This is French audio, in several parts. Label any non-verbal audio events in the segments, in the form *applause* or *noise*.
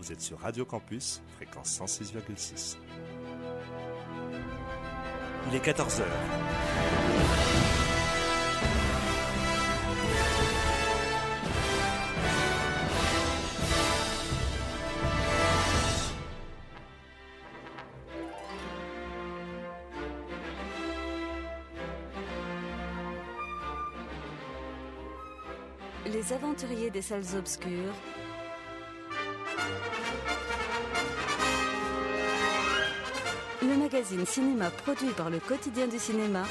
Vous êtes sur Radio Campus, fréquence 106,6. Il est 14h. Les aventuriers des salles obscures. Magazine cinéma produit par le quotidien du cinéma.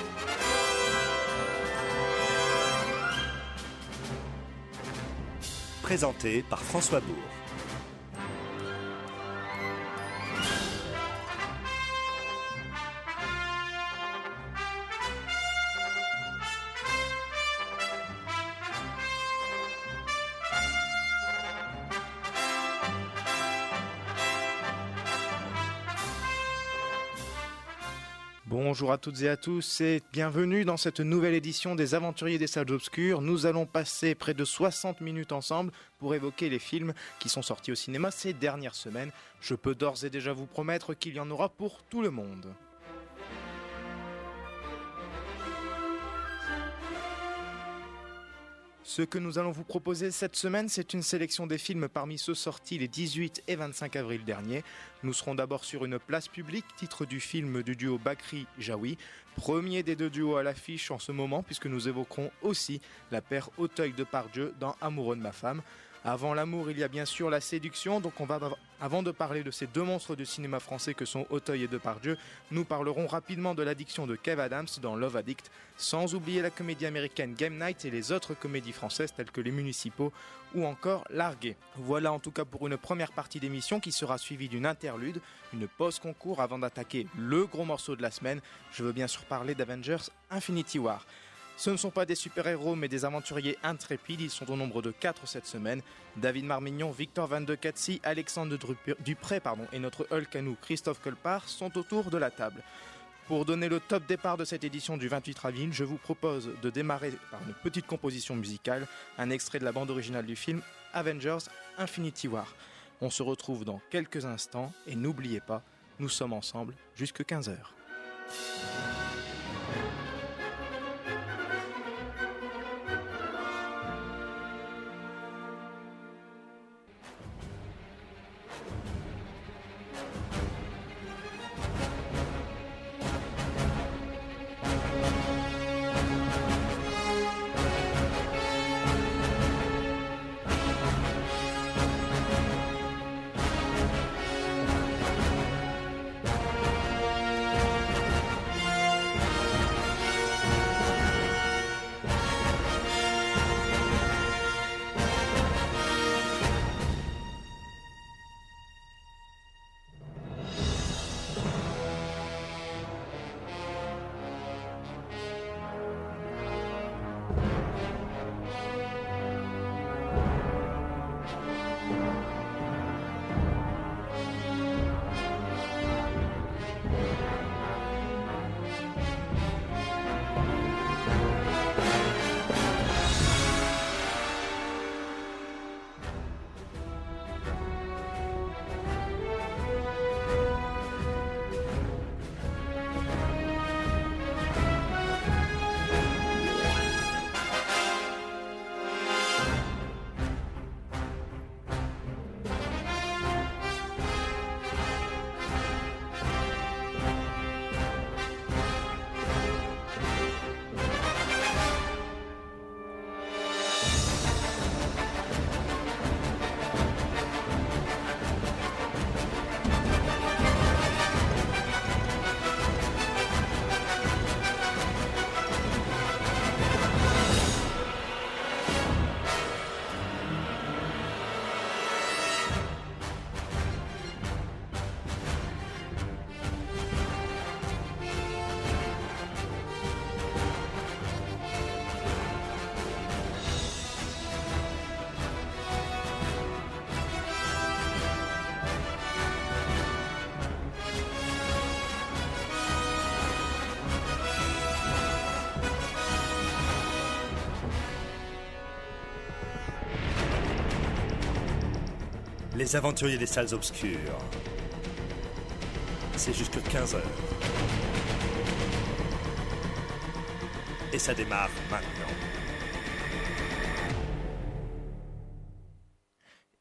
Présenté par François Bourg. Bonjour à toutes et à tous et bienvenue dans cette nouvelle édition des Aventuriers des Salles Obscures. Nous allons passer près de 60 minutes ensemble pour évoquer les films qui sont sortis au cinéma ces dernières semaines. Je peux d'ores et déjà vous promettre qu'il y en aura pour tout le monde. Ce que nous allons vous proposer cette semaine, c'est une sélection des films parmi ceux sortis les 18 et 25 avril dernier. Nous serons d'abord sur une place publique, titre du film du duo Bakri Jaoui, premier des deux duos à l'affiche en ce moment, puisque nous évoquerons aussi la paire Auteuil de Pardieu dans Amoureux de ma femme. Avant l'amour, il y a bien sûr la séduction. Donc, on va, avant de parler de ces deux monstres du cinéma français que sont Auteuil et Depardieu, nous parlerons rapidement de l'addiction de Kev Adams dans Love Addict, sans oublier la comédie américaine Game Night et les autres comédies françaises telles que Les Municipaux ou encore Largué. Voilà en tout cas pour une première partie d'émission qui sera suivie d'une interlude, une pause concours avant d'attaquer le gros morceau de la semaine. Je veux bien sûr parler d'Avengers Infinity War. Ce ne sont pas des super-héros, mais des aventuriers intrépides. Ils sont au nombre de 4 cette semaine. David Marmignon, Victor Van de Katsi, Alexandre Dupré et notre Hulk à nous, Christophe Colpart, sont autour de la table. Pour donner le top départ de cette édition du 28 avril, je vous propose de démarrer par une petite composition musicale, un extrait de la bande originale du film Avengers Infinity War. On se retrouve dans quelques instants et n'oubliez pas, nous sommes ensemble jusque 15h. Les aventuriers des salles obscures. C'est jusque 15h. Et ça démarre maintenant.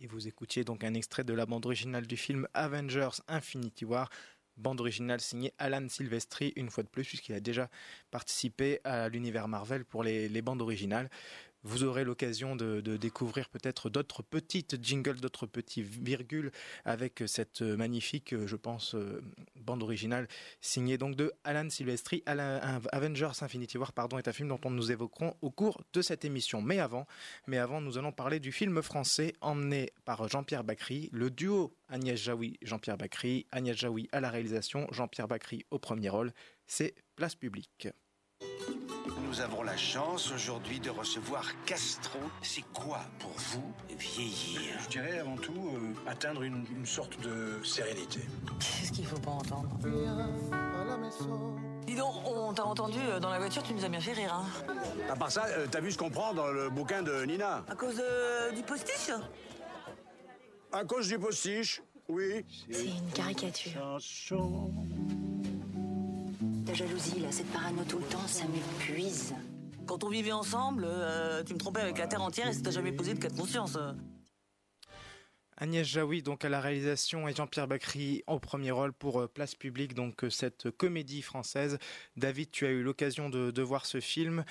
Et vous écoutiez donc un extrait de la bande originale du film Avengers Infinity War, bande originale signée Alan Silvestri, une fois de plus, puisqu'il a déjà participé à l'univers Marvel pour les, les bandes originales. Vous aurez l'occasion de, découvrir peut-être d'autres petites jingles, d'autres petits virgules avec cette magnifique, je pense, bande originale signée donc de Alan Silvestri. Avengers Infinity War, pardon, est un film dont on nous évoquerons au cours de cette émission. Mais avant, mais avant, nous allons parler du film français emmené par Jean-Pierre Bacry, le duo Agnès Jaoui, Jean-Pierre Bacry, Agnès Jaoui à la réalisation, Jean-Pierre Bacry au premier rôle. C'est Place publique. Nous avons la chance aujourd'hui de recevoir Castro. C'est quoi pour vous vieillir? Je dirais avant tout euh, atteindre une, une, sorte de sérénité. Qu'est-ce qu'il faut pas entendre? Dis donc, on t'a entendu euh, dans la voiture, tu nous as bien fait rire. Hein à part ça, euh, t'as vu ce qu'on prend dans le bouquin de Nina? À cause euh, du postiche À cause du postiche, oui. C'est une caricature. Ta jalousie, là, cette parano tout le temps, ça m'épuise. Quand on vivait ensemble, euh, tu me trompais avec la terre entière et ça t'a jamais posé de cas de conscience. Agnès Jaoui donc à la réalisation et Jean-Pierre Bacry au premier rôle pour Place Publique, donc cette comédie française. David, tu as eu l'occasion de, de voir ce film.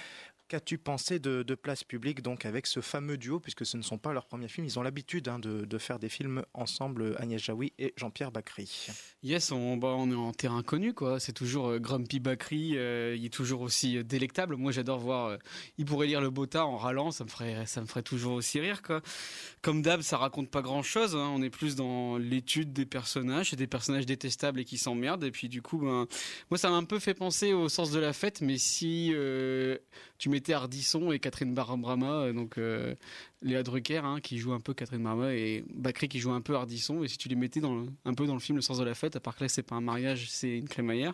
Qu'as-tu pensé de, Place Publique, donc avec ce fameux duo, puisque ce ne sont pas leurs premiers films, ils ont l'habitude hein, de, faire des films ensemble, Agnès Jaoui et Jean-Pierre Bacry. Yes, on, bah, on est en terrain connu, quoi. C'est toujours euh, Grumpy Bacry, euh, il est toujours aussi euh, délectable. Moi, j'adore voir, il pourrait lire le Bota en râlant, ça me ferait, ça me ferait toujours aussi rire, quoi. Comme d'hab, ça raconte pas grand-chose. Hein. On est plus dans l'étude des personnages, des personnages détestables et qui s'emmerdent. Et puis, du coup, ben, moi, ça m'a un peu fait penser au sens de la fête, mais si tu mettais Ardisson et Catherine Barbrama, donc euh, Léa Drucker hein, qui joue un peu Catherine Barbrama et Bacri qui joue un peu Ardisson, et si tu les mettais dans un peu dans le film Le sens de la fête, à part que là c'est pas un mariage, c'est une crémaillère.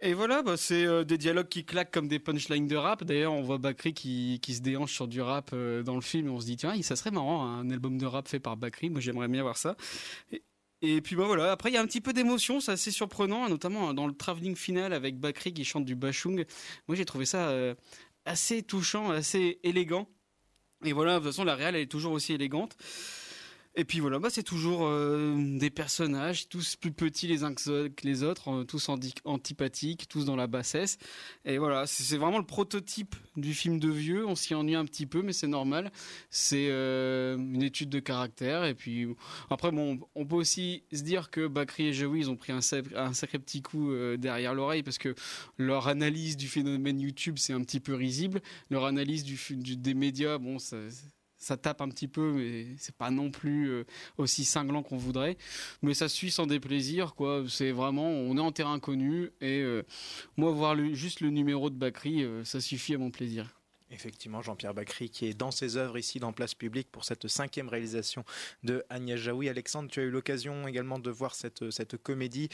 Et voilà, bah, c'est euh, des dialogues qui claquent comme des punchlines de rap. D'ailleurs, on voit Bakri qui, se déhanche sur du rap euh, dans le film. Et on se dit, tiens, ça serait marrant, un album de rap fait par Bakri. Moi, j'aimerais bien voir ça. Et, puis bah voilà, après il y a un petit peu d'émotion, c'est assez surprenant, notamment dans le travelling final avec Bakri qui chante du bashung. Moi j'ai trouvé ça euh, assez touchant, assez élégant. Et voilà, de toute façon la réelle elle est toujours aussi élégante. Et puis voilà, bah c'est toujours euh, des personnages, tous plus petits les uns que les autres, euh, tous antipathiques, tous dans la bassesse. Et voilà, c'est vraiment le prototype du film de vieux. On s'y ennuie un petit peu, mais c'est normal. C'est euh, une étude de caractère. Et puis après, bon, on peut aussi se dire que Bakri et Jaoui, ils ont pris un, sacré, petit coup euh, derrière l'oreille parce que leur analyse du phénomène YouTube, c'est un petit peu risible. Leur analyse des médias, bon, ça ça tape un petit peu, mais c'est pas non plus euh, aussi cinglant qu'on voudrait. Mais ça suit sans déplaisir, quoi. C'est vraiment, on est en terrain connu et euh, moi voir juste le numéro de Bakri, euh, ça suffit à mon plaisir. Effectivement, Jean-Pierre Bacry qui est dans ses œuvres ici dans Place Publique pour cette cinquième réalisation de Agnès Jaoui. Alexandre, tu as eu l'occasion également de voir cette, cette comédie.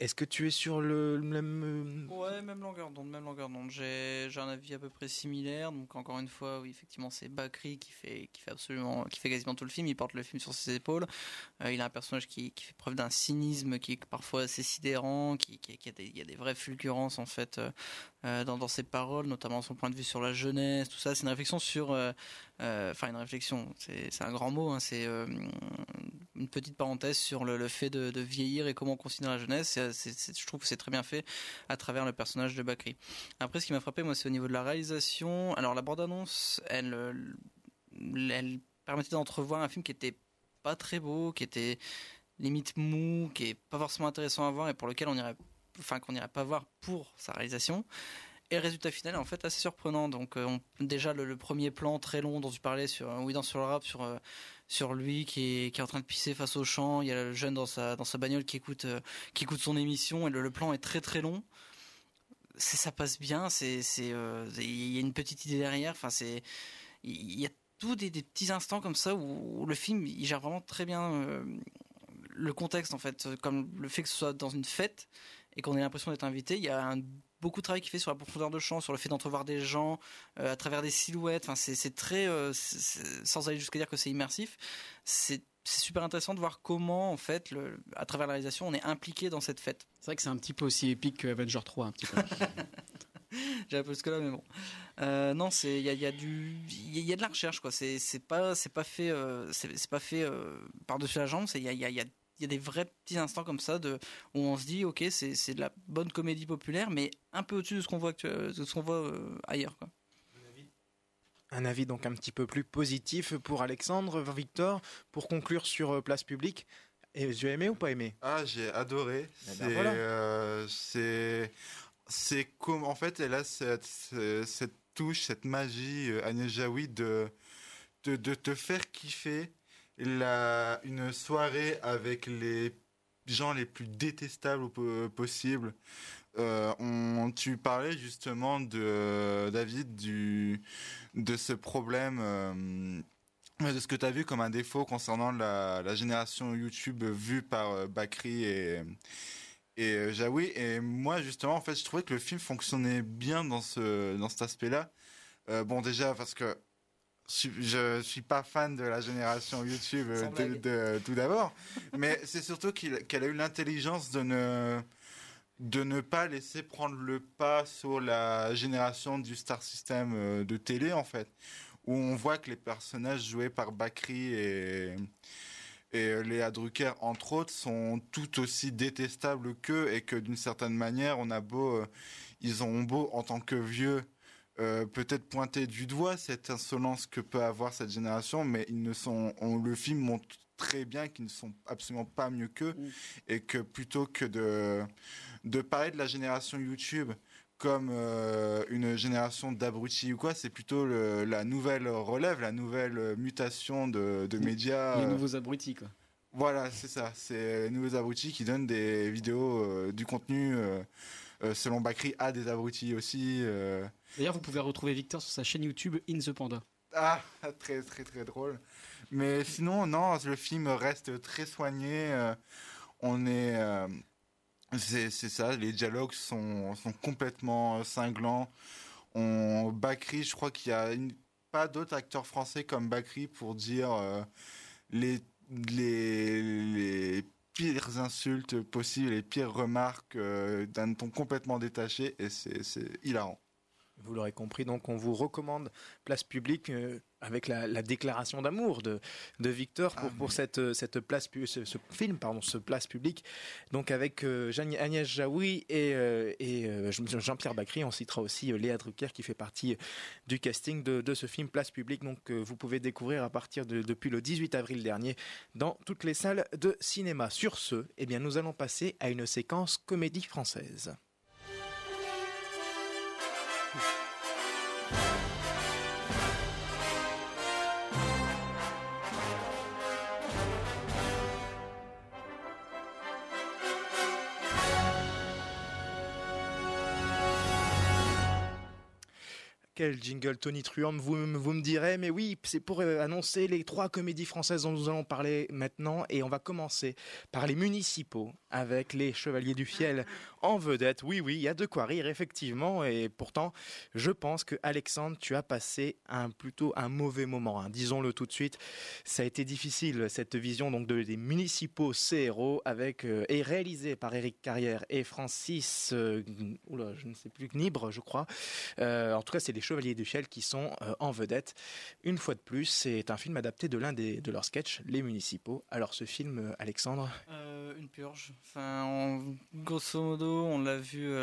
Est-ce que tu es sur le même Ouais, même longueur d'onde, même longueur d'onde. J'ai un avis à peu près similaire. Donc encore une fois, oui, effectivement, c'est Bakri qui fait qui fait absolument qui fait quasiment tout le film, il porte le film sur ses épaules. Euh, il a un personnage qui, qui fait preuve d'un cynisme qui est parfois assez sidérant, qui, qui, a des il y a des vraies fulgurances en fait euh, dans dans ses paroles, notamment son point de vue sur la jeunesse, tout ça, c'est une réflexion sur euh, enfin une réflexion, c'est un grand mot hein, c'est une petite parenthèse sur le, fait de, vieillir et comment on considère la jeunesse. Je trouve que c'est très bien fait à travers le personnage de Bakri. Après, ce qui m'a frappé, moi, c'est au niveau de la réalisation. Alors, la bande-annonce, elle, permettait d'entrevoir un film qui était pas très beau, qui était limite mou, qui est pas forcément intéressant à voir et pour lequel on irait, n'irait pas voir pour sa réalisation. Et le résultat final est en fait assez surprenant. Donc, euh, déjà, le, premier plan très long dont tu parlais sur Oui, dans sur le rap, sur. Euh, lui qui est, en train de pisser face au champ. Il y a le jeune dans sa, dans sa bagnole qui écoute, euh, qui écoute son émission et le, plan est très très long. Ça passe bien, c'est, c'est, euh, il y a une petite idée derrière. Enfin, c'est, il y a tous des, petits instants comme ça où, le film il gère vraiment très bien euh, le contexte en fait, comme le fait que ce soit dans une fête et qu'on ait l'impression d'être invité. Il y a un beaucoup de travail qui fait sur la profondeur de champ, sur le fait d'entrevoir des gens euh, à travers des silhouettes. Enfin, c'est très, euh, sans aller jusqu'à dire que c'est immersif, c'est super intéressant de voir comment, en fait, le, à travers la réalisation, on est impliqué dans cette fête. C'est vrai que c'est un petit peu aussi épique que Avenger 3, un petit peu. *laughs* J'ai peu que là, mais bon. Euh, non, c'est il y a, y a, du il y, a de la recherche quoi. C'est c'est pas c'est pas fait euh, c'est pas fait euh, par dessus la jambe. C'est il y a, y a, y a il y a des vrais petits instants comme ça de, où on se dit ok c'est de la bonne comédie populaire mais un peu au-dessus de ce qu'on voit de ce qu'on voit ailleurs quoi. Un avis donc un petit peu plus positif pour Alexandre Victor pour conclure sur place publique. Et tu as aimé ou pas aimé? Ah j'ai adoré. Eh ben c'est c'est comme en fait elle a cette, cette touche, cette magie Agnès Jaoui de, de, de te faire kiffer la, une soirée avec les gens les plus détestables possibles. Euh, on, tu parlais justement de David du de ce problème euh, de ce que tu as vu comme un défaut concernant la, la génération YouTube vue par euh, Bakri et et Jaoui et moi justement en fait je trouvais que le film fonctionnait bien dans ce dans cet aspect-là. bon déjà parce que je suis pas fan de la génération YouTube euh, de, tout d'abord, mais *laughs* c'est surtout qu'elle a eu l'intelligence de ne de ne pas laisser prendre le pas sur la génération du Star System euh, de télé en fait, où on voit que les personnages joués par Bakri et et Léa Drucker entre autres sont tout aussi détestables qu'eux et que d'une certaine manière on a beau euh, ils ont beau en tant que vieux euh, peut-être pointer du doigt cette insolence que peut avoir cette génération, mais ils ne sont, on, le film montre très bien qu'ils ne sont absolument pas mieux qu'eux mm. et que plutôt que de de parler de la génération YouTube comme euh, une génération d'abrutis ou quoi, c'est plutôt la nouvelle relève, la nouvelle mutation de, de médias. Les nouveaux abrutis, quoi. Voilà, c'est ça. C'est les nouveaux abrutis qui donnent des vidéos, euh, du contenu, selon Bakri, à des abrutis aussi. D'ailleurs, vous pouvez retrouver Victor sur sa chaîne YouTube In the Panda. Ah, très très très drôle. Mais sinon, non, le film reste très soigné. Euh, on est, euh, c'est ça. Les dialogues sont sont complètement euh, cinglants. On Bakri, je crois qu'il y a pas d'autres acteurs français comme Bakri pour dire les les les pires insultes possibles, les pires remarques d'un ton complètement détaché et c'est hilarant. Vous l'aurez compris, donc on vous recommande Place Publique euh, avec la, déclaration d'amour de, de Victor pour, ah, pour cette, euh, cette place, ce, ce, film, pardon, ce Place Publique. Donc avec euh, Agnès Jaoui et, et Jean-Pierre Bacry, on citera aussi Léa Drucker qui fait partie du casting de, de ce film Place Publique. Donc vous pouvez découvrir à partir de depuis le 18 avril dernier dans toutes les salles de cinéma. Sur ce, eh bien nous allons passer à une séquence comédie française. Jingle Tony Truant, vous, vous me direz, mais oui, c'est pour euh, annoncer les trois comédies françaises dont nous allons parler maintenant, et on va commencer par les municipaux, avec les Chevaliers du Fiel en vedette. Oui, oui, il y a de quoi rire, effectivement, et pourtant, je pense que Alexandre, tu as passé un plutôt un mauvais moment, hein. disons-le tout de suite. Ça a été difficile, cette vision donc de, des municipaux CRO, avec, euh, et réalisé par Eric Carrière et Francis, euh, je ne sais plus, Nibre, je crois. en tout cas, c'est des Chevaliers du Fiel qui sont euh, en vedette. Une fois de plus, c'est un film adapté de l'un des de leurs sketchs, Les Municipaux. Alors ce film, euh, Alexandre? Euh, Une purge. Enfin, grosso modo, on l'a vu,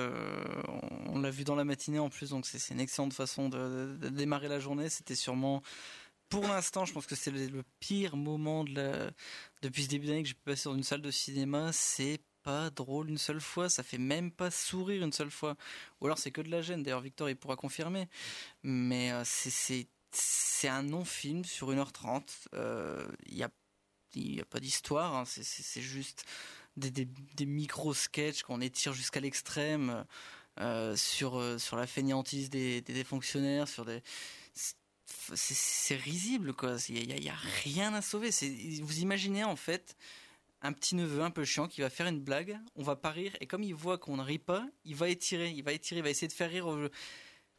on l'a vu dans la matinée en plus, donc c'est une excellente façon de, démarrer la journée. C'était sûrement pour l'instant, je pense que c'est le, pire moment de depuis ce début d'année que j'ai pu passer dans une salle de cinéma. C'est pas drôle une seule fois, ça fait même pas sourire une seule fois. Ou alors c'est que de la gêne, d'ailleurs Victor il pourra confirmer. Mais euh, c'est un non-film sur 1h30. Il euh, n'y a, y a pas d'histoire, hein. c'est juste des, micro-sketchs qu'on étire jusqu'à l'extrême euh, sur, sur la fainéantise des, fonctionnaires, sur des c'est risible quoi il y, a, y a, rien à sauver vous imaginez en fait un petit neveu un peu chiant qui va faire une blague, on va pas rire, et comme il voit qu'on ne rit pas, il va étirer, il va étirer, il va essayer de faire rire. Au...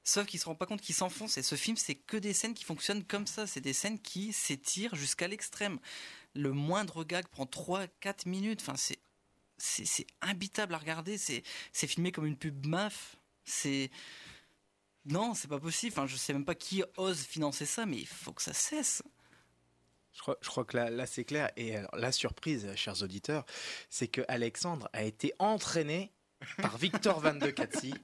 Sauf qu'il se rend pas compte qu'il s'enfonce. Et ce film, c'est que des scènes qui fonctionnent comme ça. C'est des scènes qui s'étirent jusqu'à l'extrême. Le moindre gag prend 3-4 minutes. Enfin, c'est c'est imbitable à regarder. C'est filmé comme une pub MAF. C'est non, c'est pas possible. Enfin, je sais même pas qui ose financer ça, mais il faut que ça cesse. Je crois, je crois que là, là c'est clair. Et la surprise, chers auditeurs, c'est que Alexandre a été entraîné par Victor Van de Katsi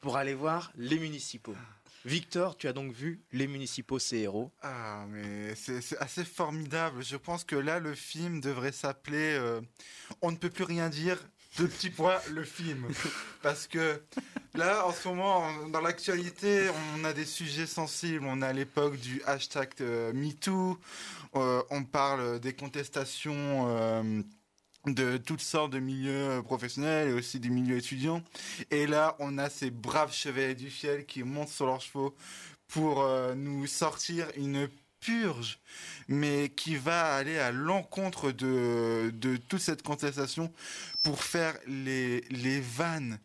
pour aller voir les municipaux. Victor, tu as donc vu les municipaux, ces héros Ah, mais c'est assez formidable. Je pense que là, le film devrait s'appeler euh, On ne peut plus rien dire, de petits points, *laughs* le film. Parce que là, en ce moment, dans l'actualité, on a des sujets sensibles. On a l'époque du hashtag euh, MeToo. Euh, on parle des contestations de toutes sortes de milieux professionnels et aussi des milieux étudiants. Et là, on a ces braves chevaliers du ciel qui montent sur leurs chevaux pour euh, nous sortir une purge, mais qui va aller à l'encontre de, de toute cette contestation pour faire les, les vannes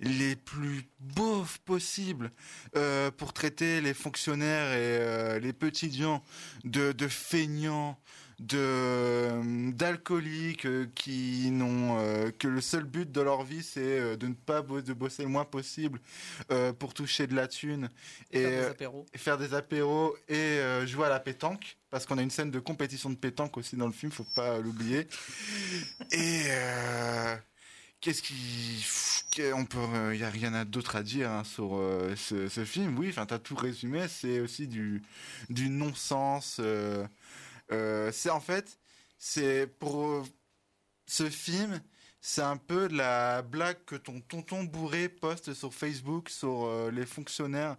les plus beaufs possibles euh, pour traiter les fonctionnaires et euh, les petits gens de, de feignants, de euh, d'alcooliques euh, qui n'ont euh, que le seul but de leur vie c'est de ne pas de bosser le moins possible pour toucher de la thune et, faire des apéros, et, faire des apéros et jouer à la pétanque parce qu'on a une scène de compétition de pétanque aussi dans le film faut pas l'oublier. Et qu'est-ce qui on peut il y a rien d'autre à dire hein, sur ce, film. Oui enfin t'as tout résumé c'est aussi du du non-sens euh, c'est en fait, c'est pour ce film, c'est un peu la blague que ton tonton bourré poste sur Facebook sur euh, les fonctionnaires,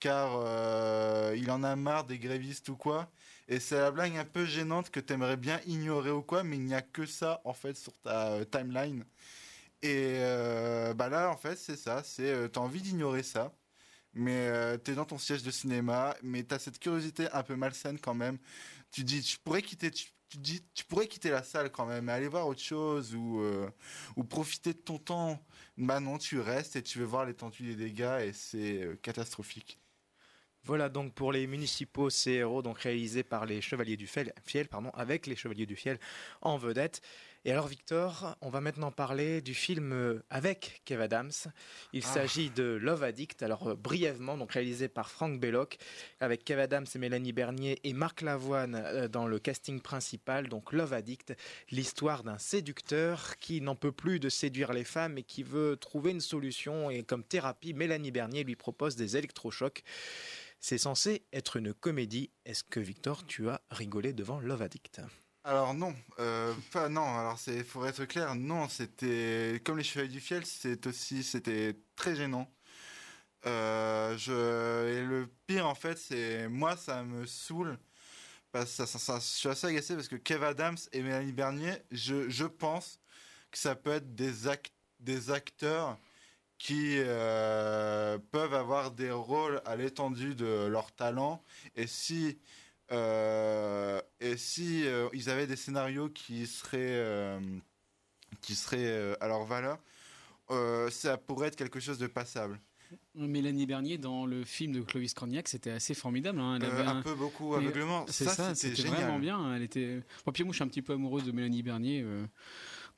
car euh, il en a marre des grévistes ou quoi. Et c'est la blague un peu gênante que tu aimerais bien ignorer ou quoi, mais il n'y a que ça en fait sur ta timeline. Et bah là, en fait, c'est ça. C'est t'as envie d'ignorer ça mais tu es dans ton siège de cinéma, mais tu as cette curiosité un peu malsaine quand même tu dis, tu pourrais quitter, tu, dis, tu pourrais quitter la salle quand même, aller voir autre chose ou, euh, ou profiter de ton temps. Bah non, tu restes et tu veux voir l'étendue des dégâts et c'est euh, catastrophique. Voilà donc pour les municipaux CRO, donc réalisés par les Chevaliers du Fiel, pardon, avec les Chevaliers du Fiel en vedette. Et alors Victor, on va maintenant parler du film euh, avec Kev Adams. Il ah. s'agit de Love Addict, alors euh, brièvement, donc réalisé par Frank Belloc, avec Kev Adams et Mélanie Bernier et Marc Lavoine euh, dans le casting principal. Donc Love Addict, l'histoire d'un séducteur qui n'en peut plus de séduire les femmes et qui veut trouver une solution. Et comme thérapie, Mélanie Bernier lui propose des électrochocs. C'est censé être une comédie. Est-ce que Victor, tu as rigolé devant Love Addict? Alors non, euh, pas non. Alors c'est, faut être clair, non. C'était comme les Chevaliers du Fiel, c'est aussi, c'était très gênant. Euh, je et le pire en fait, c'est moi, ça me saoule. Parce ça, ça, je suis assez agacé parce que Kev Adams et Mélanie Bernier, je, je pense que ça peut être des act, des acteurs qui euh, peuvent avoir des rôles à l'étendue de leur talent et si euh, et si euh, ils avaient des scénarios qui seraient euh, qui seraient à leur valeur, ça pourrait être quelque chose de passable. Mélanie Bernier dans le film de Clovis Cornillac, c'était assez formidable. Hein. Elle avait un, peu beaucoup aveuglement. C'est ça, c'était vraiment bien. Elle était. Moi, puis moi, je suis un petit peu amoureuse de Mélanie Bernier.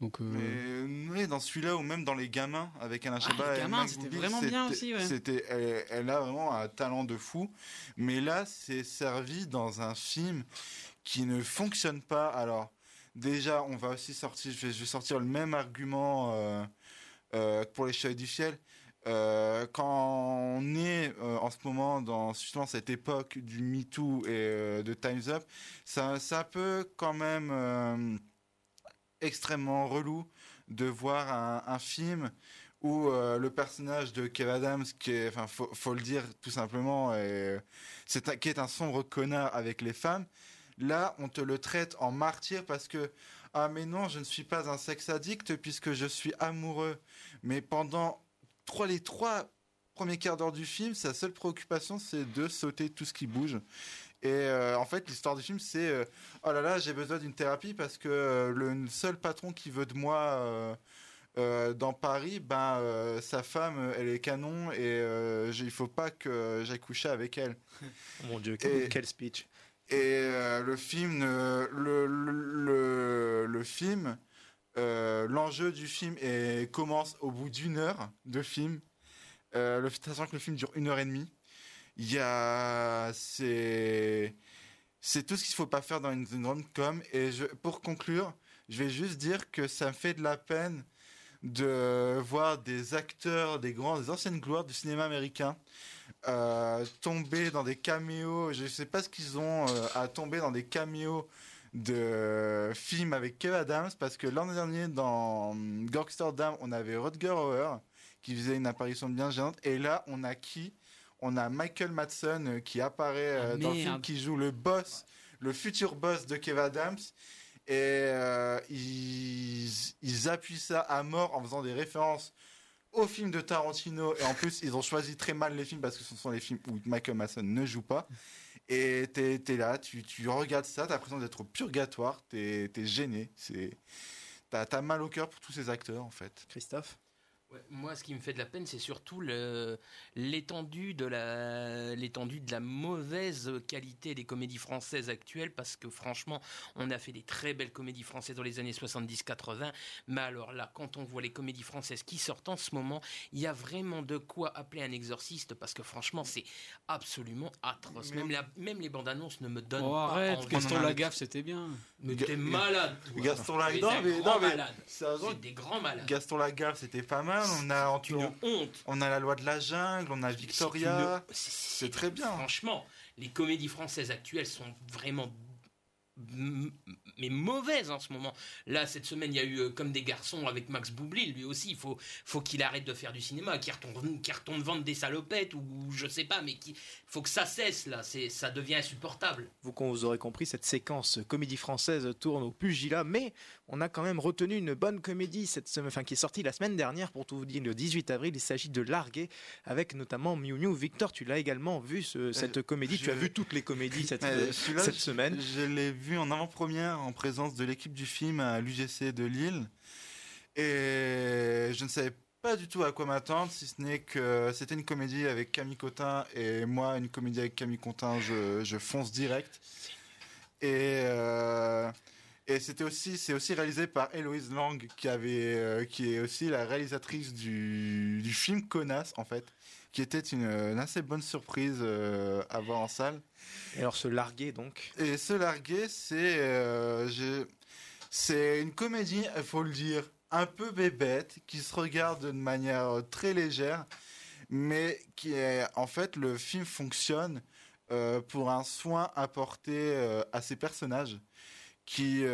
Donc, euh... Mais, dans celui-là ou même dans les gamins avec Alain Chabat, ah, les gamins, c'était vraiment bien aussi. Ouais. C'était, elle, a vraiment un talent de fou. Mais là, c'est servi dans un film qui ne fonctionne pas. Alors déjà, on va aussi sortir. Je vais, je vais sortir le même argument euh, euh, pour les Chevaliers du ciel. Euh, quand on est euh, en ce moment dans justement cette époque du MeToo et euh, de Time's Up, ça, ça peut quand même extrêmement relou de voir un, film où euh, le personnage de Kev Adams, qui est, enfin, faut, le dire tout simplement, c'est qui est un sombre connard avec les femmes. Là, on te le traite en martyr parce que ah mais non, je ne suis pas un sexe addict puisque je suis amoureux. Mais pendant trois les trois premiers quarts d'heure du film, sa seule préoccupation c'est de sauter tout ce qui bouge. Et en fait, l'histoire du film, c'est oh là là, j'ai besoin d'une thérapie parce que le seul patron qui veut de moi dans Paris, ben sa femme, elle est canon et il faut pas que j'aille coucher avec elle. *laughs* Mon Dieu, quel, quel speech Et le film, le, le, le, film, l'enjeu du film est, commence au bout d'une heure de film. Euh, le, sachant que le film dure une heure et demie. Il y a, c'est, c'est tout ce qu'il faut pas faire dans une, une rom-com. Et pour conclure, je vais juste dire que ça me fait de la peine de voir des acteurs, des grands, des anciennes gloires du cinéma américain euh, tomber dans des caméos. Je ne sais pas ce qu'ils ont euh, à tomber dans des caméos de films avec Kev Adams parce que l'an dernier dans Gangsterdam on avait Rutger Hauer qui faisait une apparition bien géante et là on a qui? On a Michael Madsen euh, qui apparaît ah, dans le film qui joue le boss le futur boss de Kev Adams. Et euh, ils, ils, appuient ça à mort en faisant des références au film de Tarantino. Et en plus ils ont choisi très mal les films parce que ce sont les films où Michael Madsen ne joue pas. Et t'es es là tu, tu regardes ça t'as l'impression d'être au purgatoire. T'es es gêné. C'est t'as as mal au cœur pour tous ces acteurs en fait. Christophe? Moi, ce qui me fait de la peine, c'est surtout l'étendue de la l'étendue de la mauvaise qualité des comédies françaises actuelles, parce que franchement, on a fait des très belles comédies françaises dans les années 70-80, mais alors là, quand on voit les comédies françaises qui sortent en ce moment, il y a vraiment de quoi appeler un exorciste, parce que franchement, c'est absolument atroce. Même, même les bandes annonces ne me donnent oh, pas arrête, envie. Gaston Lagaffe, c'était bien. Mais t'es malade. Gaston Lagaffe, non mais, non mais, c'est des grands malades. Gaston Lagaffe, c'était pas mal on a une honte. On a la loi de la jungle, on a Victoria. C'est très bien. Franchement, les comédies françaises actuelles sont vraiment mais mauvaise en ce moment. Là, cette semaine, il y a eu euh, comme des garçons avec Max Boublil, lui aussi. Il faut, faut qu'il arrête de faire du cinéma, qu'il retourne, qu retourne vendre des salopettes ou je sais pas, mais il faut que ça cesse là. C'est, ça devient insupportable. Vous, vous aurez compris, cette séquence comédie française tourne au pugilat, mais on a quand même retenu une bonne comédie cette semaine, enfin, qui est sortie la semaine dernière pour tout vous dire le 18 avril. Il s'agit de Larguer avec notamment Miu Miu. Victor, tu l'as également vu cette comédie. Tu as vu toutes les comédies cette, cette semaine. Je l'ai vu en avant-première en présence de l'équipe du film à l'UGC de Lille. Et je ne savais pas du tout à quoi m'attendre, si ce n'est que c'était une comédie avec Camille Cotin et moi, une comédie avec Camille Cotin, je, fonce direct. Et, euh, et c'était aussi, c'est aussi réalisé par Héloïse Lang, qui avait, euh, qui est aussi la réalisatrice du, du film Connasse, en fait, qui était une, assez bonne surprise euh, à voir en salle. Et alors se larguer donc? Et se larguer, c'est euh, c'est une comédie, il faut le dire, un peu bébête, qui se regarde de manière très légère, mais qui est en fait le film fonctionne pour un soin apporté à ses personnages, qui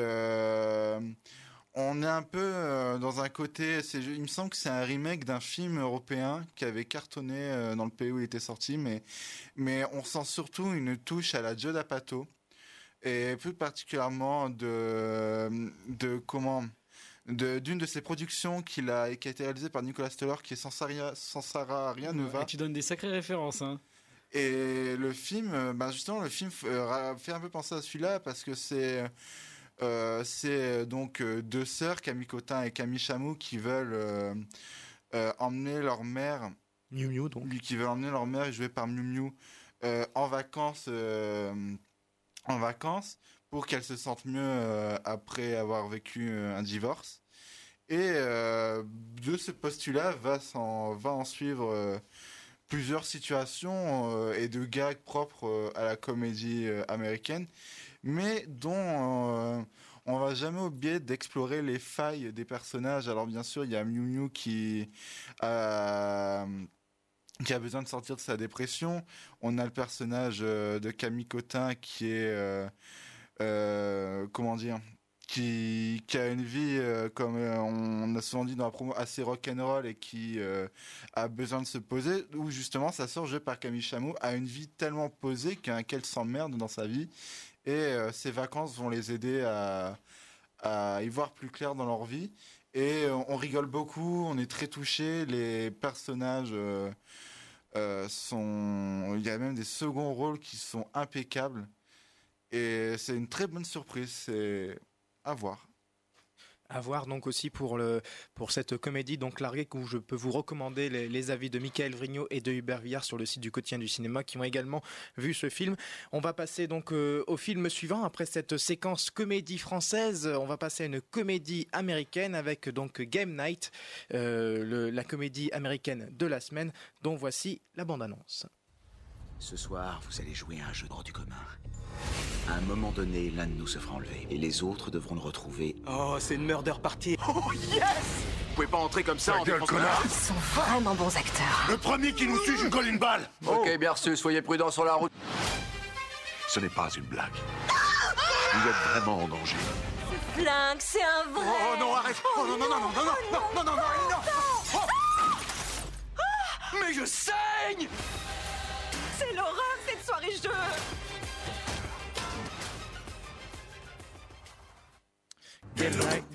on est un peu euh, dans un côté. Il me semble que c'est un remake d'un film européen qui avait cartonné euh, dans le pays où il était sorti, mais, mais on sent surtout une touche à la Joe D'Apato et plus particulièrement de, de comment d'une de, ses productions qu'il a, qui a été réalisée par Nicolas Stoller, qui est Sansara, Sansara Nova. tu donnes des sacrées références, hein. Et le film, euh, ben justement, le film fait un peu penser à celui-là parce que c'est euh, c'est euh, donc euh, deux sœurs, Camille Cotin et Camille Chamou, qui veulent emmener leur mère. Miu Miu, donc. Qui veulent emmener leur mère, jouée par Miu Miu, en vacances. en vacances pour qu'elle se sente mieux après avoir vécu un divorce. Et de ce postulat va, va en suivre plusieurs situations et de gags propres à la comédie américaine mais dont euh, on va jamais oublier d'explorer les failles des personnages. Alors bien sûr, il y a Miu Miu qui euh, a besoin de sortir de sa dépression. On a le personnage euh, de Camille Cotin qui est comment dire qui, a une vie comme on a souvent dit dans la promo assez rock'n'roll et qui a besoin de se poser ou justement sa sœur jouée par Camille Chamou a une vie tellement posée qu'elle s'emmerde dans sa vie et euh, ces vacances vont les aider à, à y voir plus clair dans leur vie. Et euh, on rigole beaucoup, on est très touchés, les personnages euh, sont... Il y a même des seconds rôles qui sont impeccables. Et c'est une très bonne surprise, c'est à voir à voir donc aussi pour, le, pour cette comédie donc larguée où je peux vous recommander les, avis de Michael Vrignot et de Hubert Villard sur le site du quotidien du cinéma qui ont également vu ce film. On va passer donc euh, au film suivant après cette séquence comédie française. On va passer à une comédie américaine avec donc Game Night, euh, la comédie américaine de la semaine dont voici la bande-annonce. Ce soir, vous allez jouer à un jeu de du commun. À un moment donné, l'un de nous se fera enlever et les autres devront le retrouver. Oh, c'est une murder party. Oh yes Vous pouvez pas entrer comme ça en gueule, connard Ils sont vraiment bons acteurs. Le premier qui nous tue, je lui colle une balle. Ok, bien reçu, soyez prudents sur la route. Ce n'est pas une blague. Vous êtes vraiment en danger. Flingue, c'est un vrai. Oh non, arrête Oh non, non, non, non, non, non, non, non, non, non, non Mais je saigne C'est l'horreur cette soirée jeu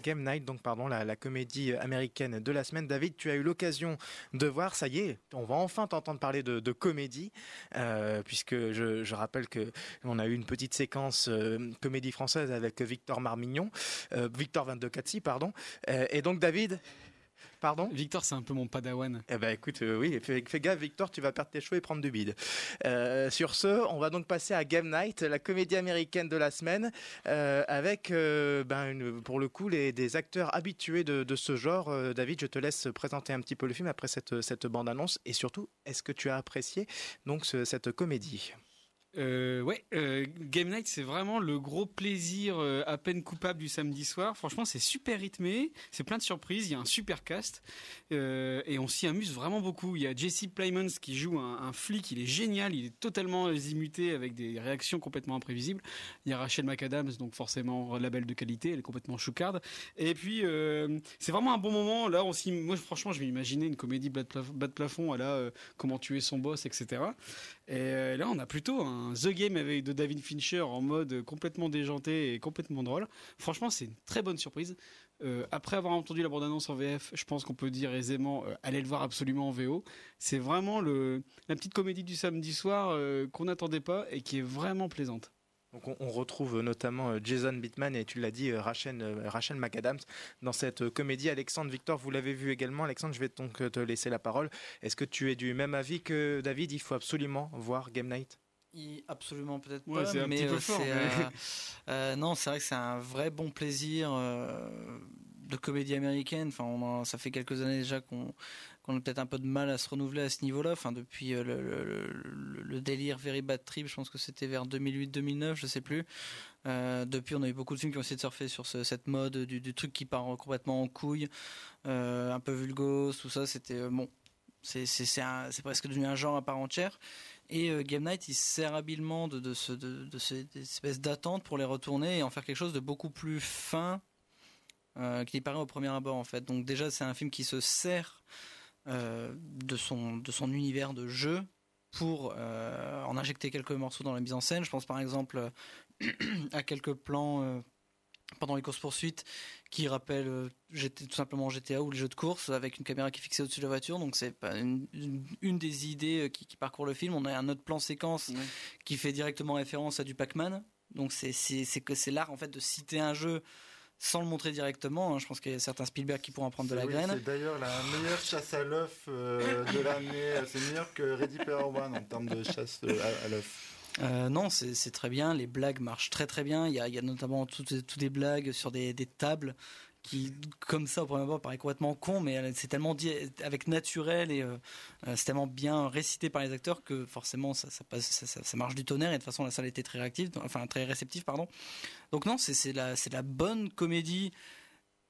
Game Night, donc pardon, la, comédie américaine de la semaine. David, tu as eu l'occasion de voir, ça y est, on va enfin t'entendre parler de, comédie, euh, puisque je, rappelle que on a eu une petite séquence euh, comédie française avec Victor Marmignon, euh, Victor 22 pardon. et donc David, Pardon Victor, c'est un peu mon padawan. Eh ben écoute, euh, oui, fais, gaffe, Victor, tu vas perdre tes cheveux et prendre du bide. Euh, sur ce, on va donc passer à Game Night, la comédie américaine de la semaine, euh, avec, ben, pour le coup, les, des acteurs habitués de, ce genre. David, je te laisse présenter un petit peu le film après cette, cette bande-annonce. Et surtout, est-ce que tu as apprécié donc cette comédie? Euh, ouais, euh, Game Night, c'est vraiment le gros plaisir euh, à peine coupable du samedi soir. Franchement, c'est super rythmé, c'est plein de surprises, il y a un super cast et on s'y amuse vraiment beaucoup. Il y a Jesse Plemons qui joue un, un, flic, il est génial, il est totalement zimuté avec des réactions complètement imprévisibles. Il y a Rachel McAdams, donc forcément label de qualité, elle est complètement choucarde. Et puis c'est vraiment un bon moment. Là, on moi franchement, je vais imaginer une comédie bas de plafond, à la comment tuer son boss, etc. Et là, on a plutôt un The Game avec de David Fincher en mode complètement déjanté et complètement drôle. Franchement, c'est une très bonne surprise. Euh, après avoir entendu la bande-annonce en VF, je pense qu'on peut dire aisément euh, allez le voir absolument en VO. C'est vraiment la petite comédie du samedi soir euh, qu'on n'attendait pas et qui est vraiment plaisante. Donc on, retrouve notamment Jason Bittman et tu l'as dit Rachel, Rachel McAdams dans cette comédie. Alexandre Victor, vous l'avez vu également. Alexandre, je vais donc te laisser la parole. Est-ce que tu es du même avis que David? Il faut absolument voir Game Night? Absolument peut-être pas, mais, petit peu euh, fort, euh, euh, non, c'est vrai que c'est un vrai bon plaisir de comédie américaine. Enfin, ça fait quelques années déjà qu'on a peut-être un peu de mal à se renouveler à ce niveau-là. Enfin, depuis le, le, délire Very Bad Trip, je pense que c'était vers 2008-2009, je sais plus. depuis, on a eu beaucoup de films qui ont essayé de surfer sur cette mode du, du, truc qui part complètement en couille, un peu vulgos, tout ça. C'était bon, c'est presque devenu un genre à part entière. Et euh, Game Night, il sert habilement de, de, ce, cette espèce d'attente pour les retourner et en faire quelque chose de beaucoup plus fin euh, qu'il paraît au premier abord en fait. Donc déjà, c'est un film qui se sert euh, de, son, univers de jeu pour en injecter quelques morceaux dans la mise en scène. Je pense par exemple *clears throat* à quelques plans pendant les courses poursuites qui rappellent euh, tout simplement GTA ou les jeux de course avec une caméra qui est fixée au-dessus de la voiture donc c'est une, des idées euh, qui, parcourt le film on a un autre plan séquence qui fait directement référence à du Pac-Man donc c'est c'est que c'est l'art en fait de citer un jeu sans le montrer directement. Hein. Je pense qu'il y a certains Spielberg qui pourront en prendre de la graine. C'est d'ailleurs la meilleure chasse à l'œuf euh, de l'année. C'est meilleur que Ready Player One en termes de chasse à l'œuf. Euh, non, c'est très bien. Les blagues marchent très très bien. Il y a, notamment toutes des blagues sur des, tables qui, comme ça, au premier abord, paraît complètement con, mais c'est tellement dit avec naturel et euh, euh, c'est tellement bien récité par les acteurs que forcément ça, marche du tonnerre et de toute façon la salle était très enfin très réceptive, pardon. Donc non, c'est la, bonne comédie,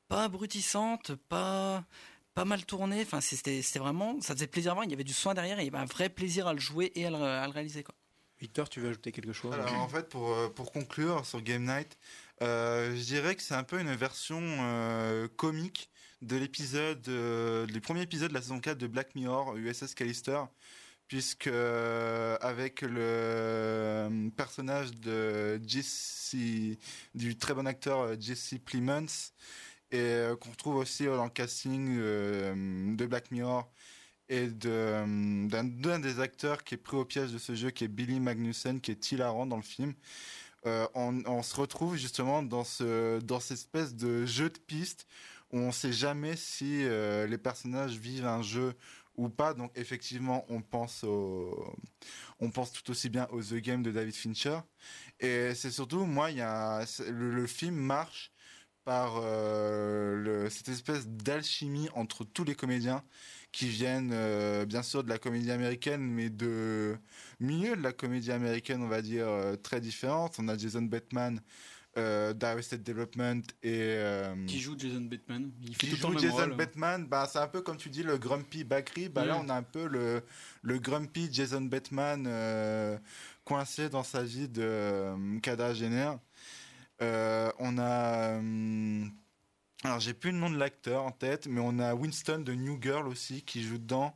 pas abrutissante, pas mal tournée. Enfin, c'était vraiment, ça faisait plaisir à voir. Il y avait du soin derrière et il y avait un vrai plaisir à le jouer et à le, réaliser. Victor, tu veux ajouter quelque chose Alors, en fait, pour, euh, pour conclure sur Game Night, euh, je dirais que c'est un peu une version euh, comique de l'épisode, du premier épisode de la saison 4 de Black Mirror, USS Callister, puisque avec le personnage de Jesse, du très bon acteur Jesse Plemons, et qu'on retrouve aussi dans le casting de Black Mirror, et d'un des acteurs qui est pris au piège de ce jeu, qui est Billy Magnussen, qui est hilarant dans le film. euh, on, se retrouve justement dans ce dans cette espèce de jeu de piste où on sait jamais si euh, les personnages vivent un jeu ou pas. Donc effectivement, on pense on pense tout aussi bien au The Game de David Fincher. Et c'est surtout, moi, y a le, film marche par euh, cette espèce d'alchimie entre tous les comédiens qui viennent euh, bien sûr de la comédie américaine, mais de milieu de la comédie américaine, on va dire, euh, très différente. On a Jason Bateman euh, d'Arrested Development et... euh, Qui joue Jason Bateman Il fait qui tout joue le Jason rôle. Bateman, bah, c'est un peu comme tu dis le grumpy Bakri. Bah, Là, Mm. on a un peu le, le grumpy Jason Bateman coincé dans sa vie de quadragénaire. Euh, on a. hum, alors, j'ai plus le nom de l'acteur en tête, mais on a Winston de New Girl aussi qui joue dedans.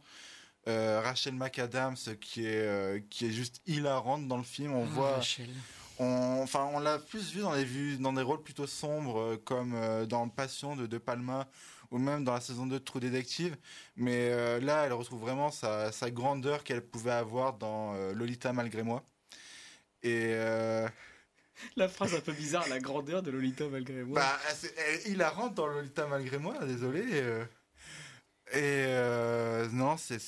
Euh, Rachel McAdams qui est, euh, qui est juste hilarante dans le film. On Ah, voit. Rachel. On, enfin, on l'a plus vu dans des, vues, dans des rôles plutôt sombres, euh, comme euh, dans Passion de De Palma, ou même dans la saison 2 de True Detective. Mais là, elle retrouve vraiment sa, sa grandeur qu'elle pouvait avoir dans Lolita malgré moi. Et La phrase un peu bizarre, la grandeur de Lolita malgré moi. elle est hilarante dans Lolita malgré moi, désolé. euh. Et euh, non, c'est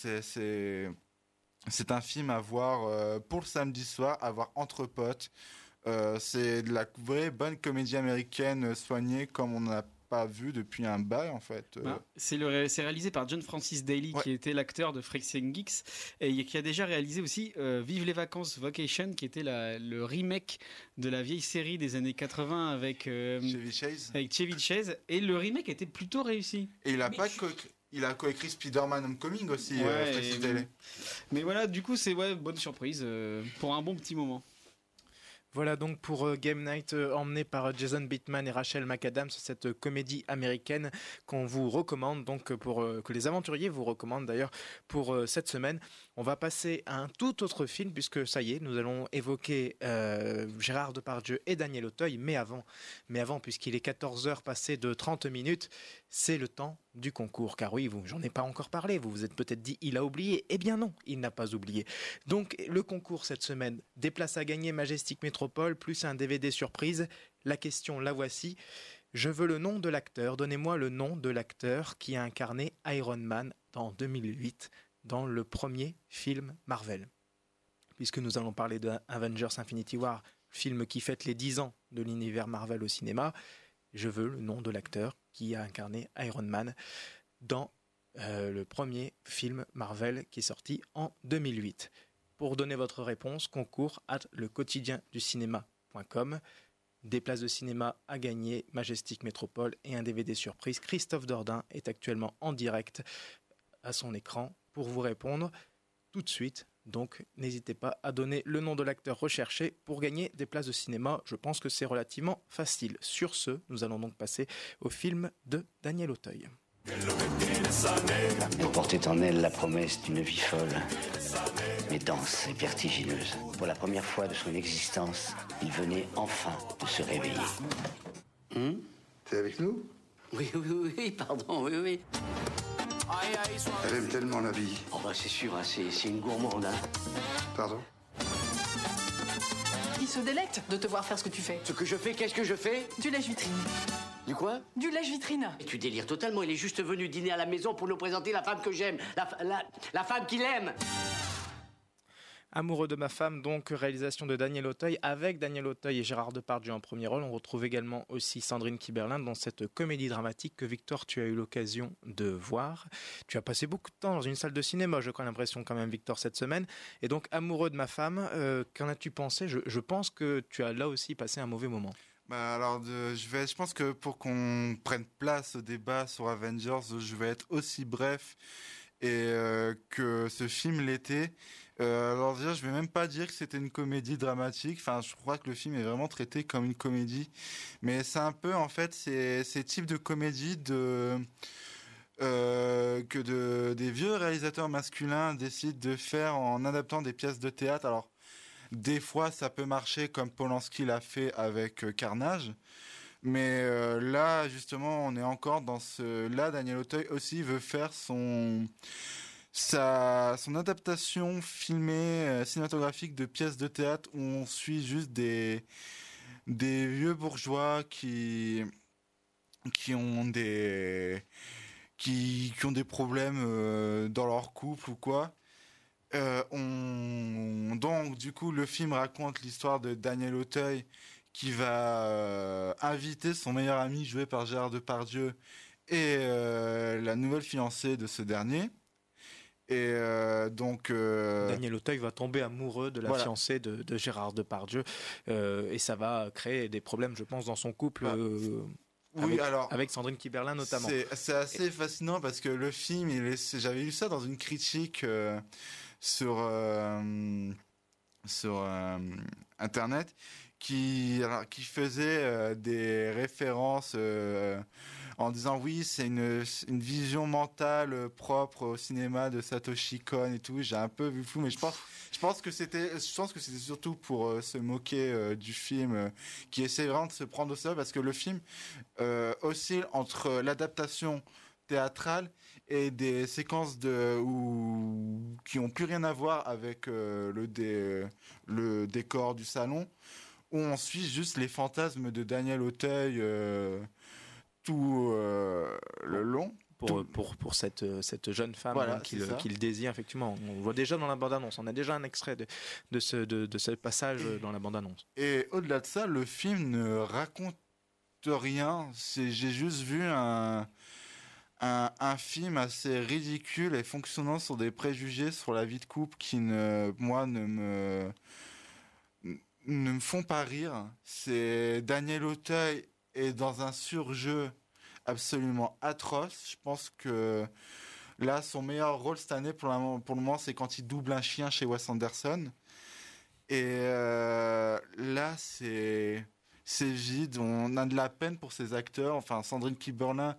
c'est un film à voir euh, pour le samedi soir, à voir entre potes. C'est de la vraie bonne comédie américaine soignée comme on n'a pas vu depuis un bail en fait. Bah, c'est le ré- c'est réalisé par John Francis Daly, qui était l'acteur de Freaks and Geeks, et qui a déjà réalisé aussi euh, Vive les vacances Vacation, qui était la- le remake de la vieille série des années 80 avec euh, Chevy Chase. Avec Chevy Chase, et le remake était plutôt réussi. Et il a pas il a coécrit Spider-Man Homecoming aussi, euh, Ouais. Mais voilà, du coup, c'est ouais, bonne surprise euh, pour un bon petit moment. Voilà donc pour euh, Game Night euh, emmené par euh, Jason Bateman et Rachel McAdams, cette comédie américaine qu'on vous recommande donc pour que les aventuriers vous recommandent d'ailleurs pour cette semaine. On va passer à un tout autre film puisque ça y est, nous allons évoquer euh, Gérard Depardieu et Daniel Auteuil, mais avant, mais avant puisqu'il est 14h passé de 30 minutes, c'est le temps du concours. Car oui, j'en ai pas encore parlé. Vous vous êtes peut-être dit, il a oublié. Eh bien non, il n'a pas oublié. Donc le concours cette semaine, des places à gagner Majestic Métropole plus un DVD surprise. La question, la voici. Je veux le nom de l'acteur. Donnez-moi le nom de l'acteur qui a incarné Iron Man dans 2008 dans le premier film Marvel. Puisque nous allons parler de Avengers Infinity War, film qui fête les 10 ans de l'univers Marvel au cinéma. Je veux le nom de l'acteur qui a incarné Iron Man dans euh, le premier film Marvel qui est sorti en 2008. Pour donner votre réponse, concours at le quotidien du cinéma.com. Des places de cinéma à gagner, Majestic Métropole et un DVD surprise. Christophe Dordain est actuellement en direct à son écran pour vous répondre tout de suite. Donc n'hésitez pas à donner le nom de l'acteur recherché pour gagner des places de cinéma. Je pense que c'est relativement facile. Sur ce, nous allons donc passer au film de Daniel Auteuil. Elle portait en elle la promesse d'une vie folle, mais dense et vertigineuse. Pour la première fois de son existence, il venait enfin de se réveiller. T'es avec nous? Oui, oui, oui, pardon, oui, oui. Elle aime tellement la vie. Oh bah c'est sûr, hein, c'est c'est une gourmande. Hein. Pardon Il se délecte de te voir faire ce que tu fais. Ce que je fais, qu'est-ce que je fais? Du lèche-vitrine. Du quoi? Du lèche-vitrine. Et tu délires totalement, il est juste venu dîner à la maison pour nous présenter la femme que j'aime, la, la, la femme qu'il aime. Amoureux de ma femme, donc réalisation de Daniel Auteuil avec Daniel Auteuil et Gérard Depardieu en premier rôle. On retrouve également aussi Sandrine Kiberlin dans cette comédie dramatique que Victor, tu as eu l'occasion de voir. Tu as passé beaucoup de temps dans une salle de cinéma, je crois l'impression quand même, Victor, cette semaine. Et donc, amoureux de ma femme, euh, qu'en as-tu pensé? Je, pense que tu as là aussi passé un mauvais moment. Bah alors, je vais, je pense que pour qu'on prenne place au débat sur Avengers, je vais être aussi bref et euh, que ce film l'était. Euh, alors déjà, je vais même pas dire que c'était une comédie dramatique. Enfin, je crois que le film est vraiment traité comme une comédie, mais c'est un peu en fait ces, types de comédies euh, que de, des vieux réalisateurs masculins décident de faire en adaptant des pièces de théâtre. Alors des fois, ça peut marcher comme Polanski l'a fait avec euh, Carnage. Mais là, justement, on est encore dans ce. Là, Daniel Auteuil aussi veut faire son sa son adaptation filmée euh, cinématographique de pièces de théâtre où on suit juste des des vieux bourgeois qui qui ont des qui, qui ont des problèmes euh, dans leur couple ou quoi. Euh, on, donc du coup le film raconte l'histoire de Daniel Auteuil qui va inviter son meilleur ami joué par Gérard Depardieu et la nouvelle fiancée de ce dernier. Et euh, donc euh, Daniel Auteuil va tomber amoureux de la Voilà. fiancée de, de Gérard Depardieu euh, et ça va créer des problèmes, je pense, dans son couple. euh, Oui, avec, alors- avec Sandrine Kiberlin notamment. C'est assez fascinant parce que le film, j'avais lu ça dans une critique sur sur internet qui alors, qui faisait des références en disant oui c'est une vision mentale euh, propre au cinéma de Satoshi Kon et tout. J'ai un peu vu flou, mais je pense je pense que c'était je pense que c'était surtout pour euh, se moquer euh, du film qui essaie vraiment de se prendre au sérieux parce que le film oscille entre l'adaptation théâtrale et des séquences de où, qui ont plus rien à voir avec le dé- le décor du salon où on suit juste les fantasmes de Daniel Auteuil tout euh, le long pour, pour, pour cette, euh, cette jeune femme Voilà, hein, qu'il qu'il désire, effectivement. On voit déjà dans la bande-annonce. On a déjà un extrait de, de, ce, de, de ce passage euh, dans la bande-annonce. Et au-delà de ça, le film ne raconte rien. J'ai juste vu un, un, un film assez ridicule et fonctionnant sur des préjugés sur la vie de couple qui, ne, moi, ne me, ne me font pas rire. C'est Daniel Auteuil est dans un surjeu absolument atroce. Je pense que là, son meilleur rôle cette année, pour, la- pour le moment, c'est quand il double un chien chez Wes Anderson. Et euh, là, c'est c'est vide. On a de la peine pour ces acteurs. Enfin, Sandrine Kiberlin,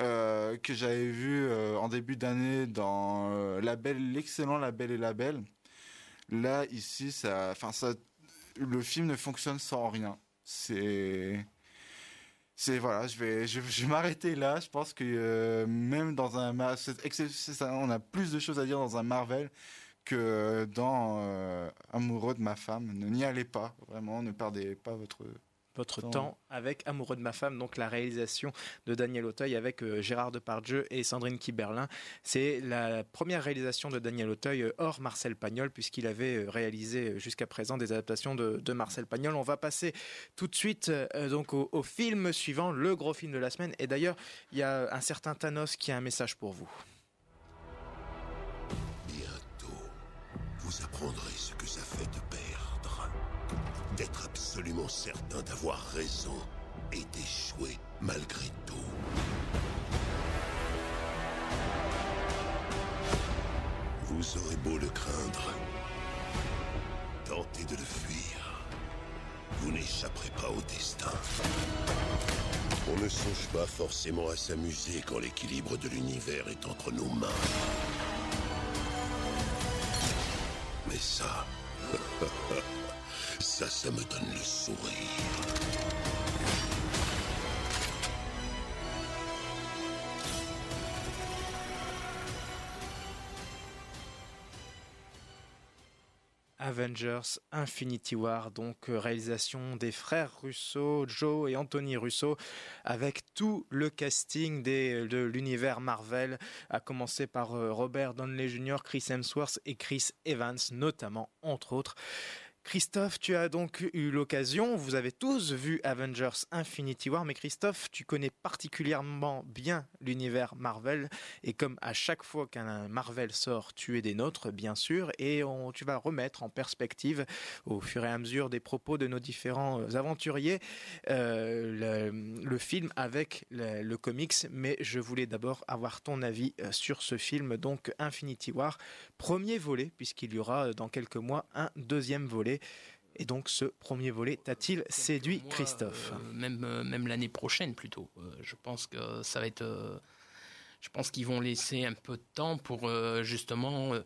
euh, que j'avais vu euh, en début d'année dans euh, La Belle, l'excellent La Belle et la Belle. Là, ici, ça, enfin, ça, le film ne fonctionne sans rien. C'est c'est voilà, je vais, je, vais m'arrêter là. Je pense que euh, même dans un, on a plus de choses à dire dans un Marvel que dans euh, Amoureux de ma femme. Ne n'y allez pas, vraiment, ne perdez pas votre Votre Temps. temps avec Amoureux de ma femme, donc la réalisation de Daniel Auteuil avec euh, Gérard Depardieu et Sandrine Kiberlin. C'est la première réalisation de Daniel Auteuil euh, hors Marcel Pagnol, puisqu'il avait euh, réalisé jusqu'à présent des adaptations de, de Marcel Pagnol. On va passer tout de suite euh, donc au, au film suivant, le gros film de la semaine. Et d'ailleurs, il y a un certain Thanos qui a un message pour vous. Bientôt, vous apprendrez ce que ça fait de perdre. D'être absolument certain d'avoir raison et d'échouer malgré tout. Vous aurez beau le craindre, tentez de le fuir. Vous n'échapperez pas au destin. On ne songe pas forcément à s'amuser quand l'équilibre de l'univers est entre nos mains. Mais ça, *laughs* ça, me donne le sourire. Avengers Infinity War, donc euh, réalisation des frères Russo, Joe et Anthony Russo, avec tout le casting des, de l'univers Marvel, à commencer par euh, Robert Downey Jr., Chris Hemsworth et Chris Evans, notamment, entre autres. Christophe, tu as donc eu l'occasion, vous avez tous vu Avengers Infinity War, mais Christophe, tu connais particulièrement bien l'univers Marvel, et comme à chaque fois qu'un Marvel sort, tu es des nôtres, bien sûr, et tu vas remettre en perspective, au fur et à mesure des propos de nos différents euh, aventuriers, euh, le, film avec le, comics, mais je voulais d'abord avoir ton avis euh, sur ce film, donc Infinity War, premier volet, puisqu'il y aura dans quelques mois un deuxième volet. Et donc ce premier volet t'a-t-il séduit, Christophe? Euh, même euh, même l'année prochaine plutôt. Euh, je pense que ça va être. euh, je pense qu'ils vont laisser un peu de temps pour euh, justement euh,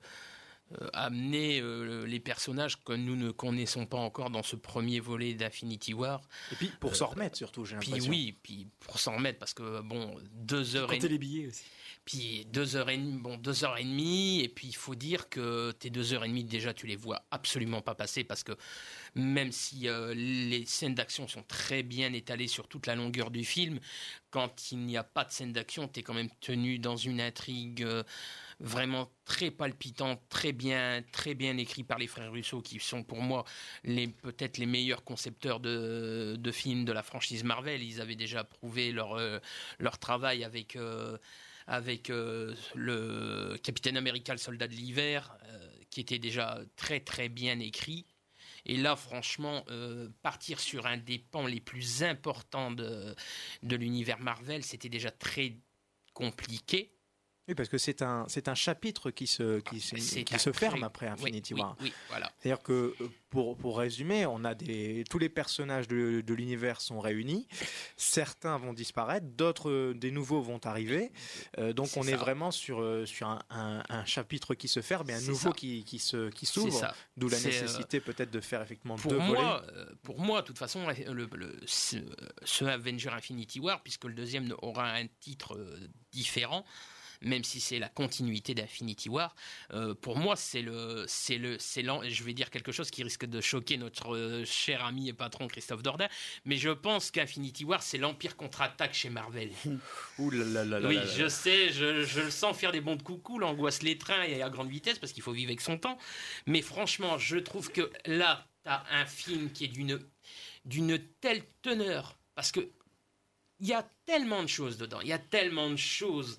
euh, amener euh, les personnages que nous ne connaissons pas encore dans ce premier volet d'Infinity War. Et puis pour s'en remettre surtout, j'ai Puis l'impression. oui, puis pour s'en remettre parce que bon, deux heures Compter et les billets aussi. Puis deux heures et demie, bon, deux heures et demie, et puis il faut dire que tes deux heures et demie déjà tu les vois absolument pas passer parce que même si euh, les scènes d'action sont très bien étalées sur toute la longueur du film, quand il n'y a pas de scène d'action, tu es quand même tenu dans une intrigue euh, vraiment très palpitante, très bien, très bien écrite par les frères Russo, qui sont pour moi les peut-être les meilleurs concepteurs de, de, films de la franchise Marvel. Ils avaient déjà prouvé leur, euh, leur travail avec avec le Capitaine Américain, le soldat de l'hiver, qui était déjà très très bien écrit. Et là, franchement, euh, partir sur un des pans les plus importants de, de l'univers Marvel, c'était déjà très compliqué. Oui, parce que c'est un, c'est un chapitre qui se, qui, qui se ferme après Infinity War. Oui, voilà. C'est-à-dire que, euh, pour, pour résumer, on a des, tous les personnages de, de l'univers sont réunis. Certains vont disparaître, d'autres, euh, des nouveaux vont arriver. Euh, donc, on est vraiment sur, sur un, un, chapitre qui se ferme et un nouveau qui, qui, se, qui s'ouvre. D'où la nécessité peut-être de faire effectivement pour deux moi, volets. pour moi, de toute façon, le, le, ce, ce Avenger Infinity War, puisque le deuxième aura un titre différent, même si c'est la continuité d'Infinity War. Euh, pour moi, c'est le, c'est le, c'est je vais dire quelque chose qui risque de choquer notre euh, cher ami et patron Christophe Dordain, mais je pense qu'Infinity War, c'est l'Empire contre-attaque chez Marvel. *laughs* Ouh là là là Oui, je sais, je, je, le sens faire des bons de coucou, l'angoisse les trains et à grande vitesse parce qu'il faut vivre avec son temps. Mais franchement, je trouve que là, tu as un film qui est d'une, d'une telle teneur parce que il y a tellement de choses dedans, il y a tellement de choses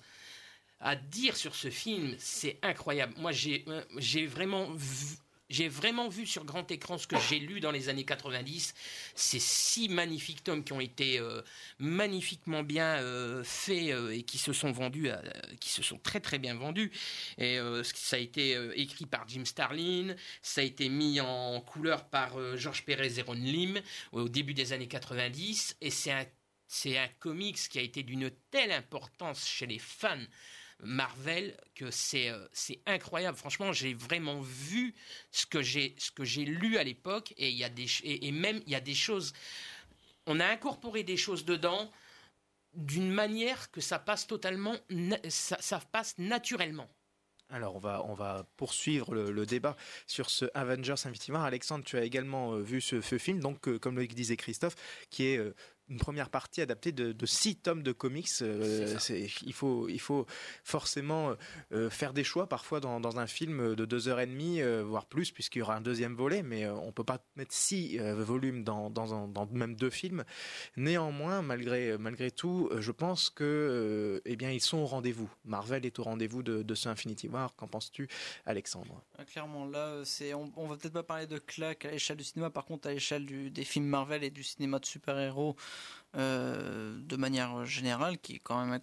à dire sur ce film, c'est incroyable. Moi, j'ai euh, j'ai vraiment vu, j'ai vraiment vu sur grand écran ce que j'ai lu dans les années 90. Ces six magnifiques tomes qui ont été euh, magnifiquement bien euh, faits et qui se sont vendus, qui se sont très très bien vendus. Et ça a été écrit par Jim Starlin, ça a été mis en couleur par Georges Pérez et Ron Lim au début des années 90. Et c'est un c'est un comics qui a été d'une telle importance chez les fans Marvel que c'est euh, c'est incroyable. Franchement, j'ai vraiment vu ce que j'ai ce que j'ai lu à l'époque et il y a des et, même il y a des choses. On a incorporé des choses dedans d'une manière que ça passe totalement, ça, ça passe naturellement. Alors on va, on va poursuivre le, débat sur ce Avengers Infinity War. Alexandre, tu as également euh, vu ce, film, donc euh, comme le disait Christophe, qui est une première partie adaptée de, six tomes de comics. Euh, il, faut, il faut forcément euh, faire des choix parfois dans, un film de deux heures et demie, euh, voire plus, puisqu'il y aura un deuxième volet, mais on peut pas mettre six volumes dans, dans, même deux films. Néanmoins, malgré, malgré tout, je pense que eh bien, ils sont au rendez-vous. Marvel est au rendez-vous de, de ce Infinity War. Qu'en penses-tu, Alexandre? Ah, Clairement, là, c'est, on, on va peut-être pas parler de claque à l'échelle du cinéma, par contre, à l'échelle des films Marvel et du cinéma de super-héros, euh, de manière générale, qui quand même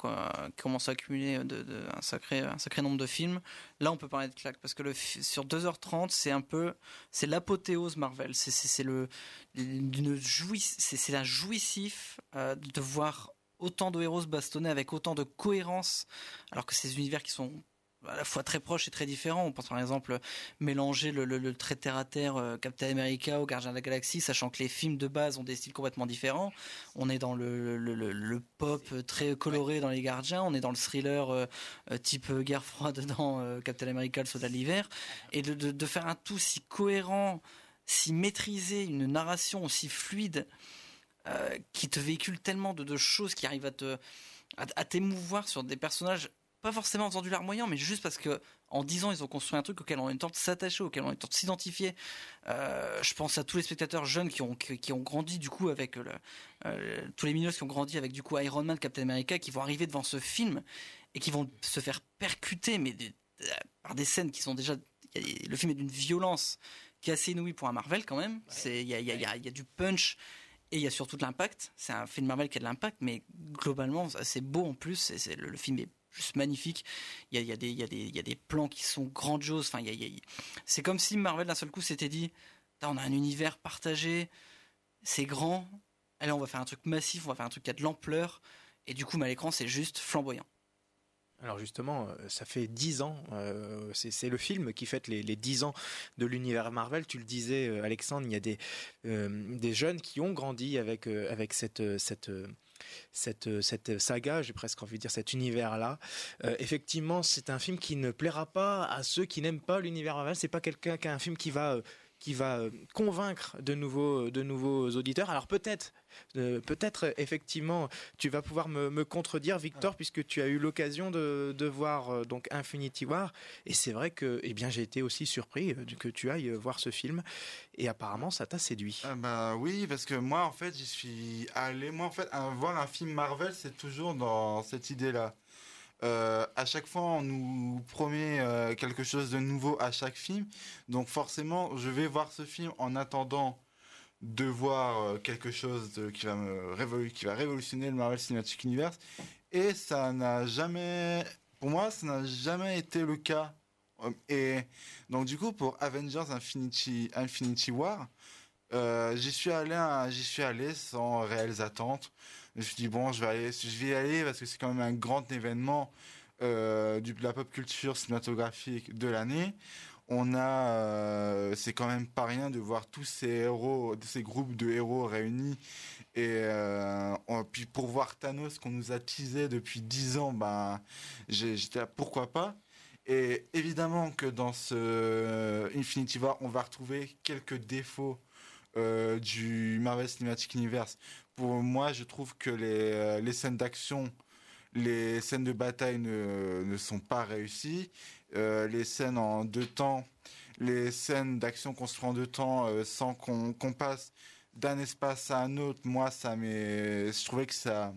commence à accumuler un, sacré, un sacré nombre de films. Là, on peut parler de claque parce que le, sur 2h30, c'est un peu, c'est l'apothéose Marvel. C'est le, d'une c'est la jouissif euh, de voir autant de héros se bastonner avec autant de cohérence, alors que ces univers qui sont à la fois très proches et très différents. On pense par exemple mélanger le, le, très terre à terre euh, Captain America au Gardien de la Galaxie, sachant que les films de base ont des styles complètement différents. On est dans le, pop très coloré dans les Gardiens, on est dans le thriller euh, euh, type guerre froide *laughs* dans Captain America, le Soldat de l'hiver, et de, faire un tout si cohérent, si maîtrisé, une narration aussi fluide, qui te véhicule tellement de, de choses qui arrivent à te à t'émouvoir sur des personnages pas forcément entendu larmoyant, mais juste parce que en 10 ans, ils ont construit un truc auquel on le temps de s'attacher, auquel on le temps de s'identifier. Euh, je pense à tous les spectateurs jeunes qui ont, qui, ont grandi du coup avec le, euh, tous les mineurs qui ont grandi avec du coup Iron Man, Captain America, qui vont arriver devant ce film et qui vont se faire percuter, mais par des scènes qui sont déjà. Le film est d'une violence qui est assez inouïe pour un Marvel quand même. C'est il y a, y, a, y a du punch et il y a surtout de l'impact. C'est un film Marvel qui a de l'impact, mais globalement, c'est beau en plus. Et le, le, film est juste magnifique. Il y a, des, plans qui sont grandioses. Enfin, c'est comme si Marvel d'un seul coup s'était dit on a un univers partagé, c'est grand. Allez, on va faire un truc massif, on va faire un truc qui a de l'ampleur. Et du coup, à l'écran, c'est juste flamboyant. Alors justement, euh, ça fait dix ans, euh, c'est le film qui fête les, les 10 ans de l'univers Marvel. Tu le disais, euh, Alexandre, il y a des, jeunes qui ont grandi avec, cette, cette, cette saga, j'ai presque envie de dire cet univers-là. Euh, effectivement, c'est un film qui ne plaira pas à ceux qui n'aiment pas l'univers Marvel. C'est pas quelqu'un qui a un film qui va euh, qui va euh, convaincre de nouveaux, de nouveaux auditeurs. Alors peut-être, euh, peut-être effectivement, tu vas pouvoir me, me contredire, Victor, puisque tu as eu l'occasion de, de voir euh, donc Infinity War, et c'est vrai que, eh bien, j'ai été aussi surpris euh, que tu ailles voir ce film, et apparemment, ça t'a séduit. Ah bah oui, parce que moi, en fait, j'y suis allé. Moi, en fait, un- voir un film Marvel, c'est toujours dans cette idée-là. Euh, à chaque fois, on nous promet euh, quelque chose de nouveau à chaque film. Donc forcément, je vais voir ce film en attendant de voir euh, quelque chose qui, va me révolutionner le Marvel Cinematic Universe. Et ça n'a jamais... Pour moi, ça n'a jamais été le cas. Et donc du coup, pour Avengers Infinity, War, j'y suis allé sans réelles attentes. Je me suis dit bon, je vais aller, y aller parce que c'est quand même un grand événement euh, de la pop culture cinématographique de l'année. On a, euh, c'est quand même pas rien de voir tous ces héros, ces groupes de héros réunis. Et euh, puis pour voir Thanos qu'on nous a teasé depuis 10 ans, ben j'étais pourquoi pas? Et évidemment que dans ce Infinity War, on va retrouver quelques défauts du Marvel Cinematic Universe. Pour moi, je trouve que les, euh, les scènes d'action, les scènes de bataille ne, ne sont pas réussies. Euh, les scènes en deux temps, les scènes d'action construites en deux temps euh, sans qu'on qu'on passe d'un espace à un autre, moi, ça je trouvais que ça,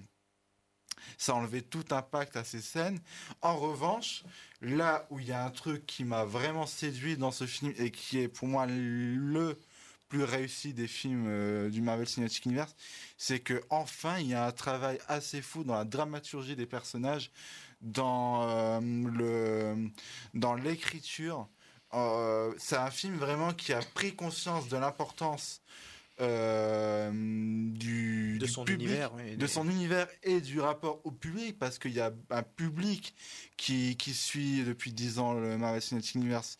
ça enlevait tout impact à ces scènes. En revanche, là où il y a un truc qui m'a vraiment séduit dans ce film et qui est pour moi le plus réussi des films euh, du Marvel Cinematic Universe, c'est que enfin il y a un travail assez fou dans la dramaturgie des personnages, dans euh, le dans l'écriture. Euh, c'est un film vraiment qui a pris conscience de l'importance euh, du, De du son public, univers, oui, de des- son univers et du rapport au public parce qu'il y a un public qui, qui suit depuis 10 ans le Marvel Cinematic Universe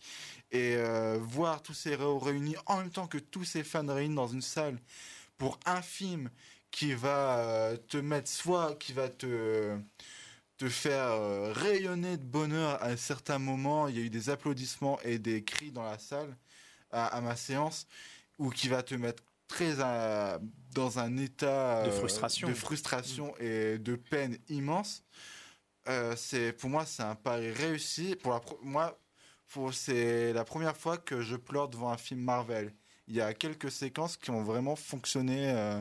et euh, voir tous ces héros réunis en même temps que tous ces fans réunis dans une salle pour un film qui va euh, te mettre soit qui va te te faire euh, rayonner de bonheur à un certain moment. Il y a eu des applaudissements et des cris dans la salle à, à ma séance, ou qui va te mettre très dans un état De frustration. de frustration et de peine immense. Euh, c'est pour moi c'est un pari réussi. Pour la moi, c'est la première fois que je pleure devant un film Marvel. Il y a quelques séquences qui ont vraiment fonctionné. euh,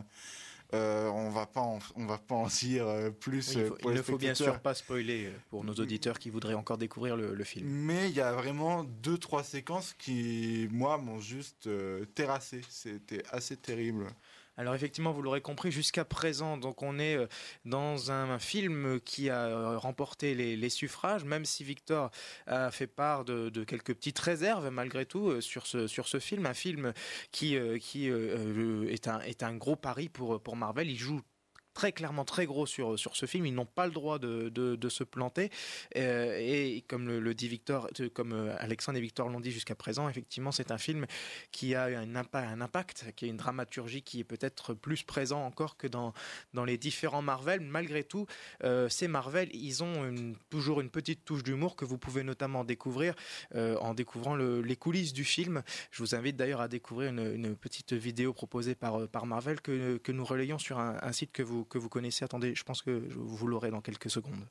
euh, on va pas en, on va pas en dire euh, plus. Oui, il faut- pour il les ne faut bien sûr pas spoiler pour nos auditeurs qui voudraient encore découvrir le, le film. Mais il y a vraiment deux trois séquences qui moi m'ont juste terrassé. C'était assez terrible. Alors effectivement, vous l'aurez compris, jusqu'à présent, donc on est euh, dans un film qui a euh, remporté les, suffrages, même si Victor a fait part de, quelques petites réserves malgré tout euh, sur ce film, un film qui est un gros pari pour pour Marvel. Il joue très clairement très gros sur, sur ce film. Ils n'ont pas le droit de, de, se planter. Euh, et comme le, dit Victor, euh, comme euh, Alexandre et Victor l'ont dit jusqu'à présent, effectivement, c'est un film qui a un impact, un impact, qui a une dramaturgie qui est peut-être plus présent encore que dans, dans les différents Marvel. Malgré tout, ces Marvel, ils ont toujours une petite touche d'humour que vous pouvez notamment découvrir en découvrant le- les coulisses du film. Je vous invite d'ailleurs à découvrir une, petite vidéo proposée par, par Marvel que, que nous relayons sur un site que vous, que vous connaissez. Attendez, je pense que je- vous l'aurez dans quelques secondes.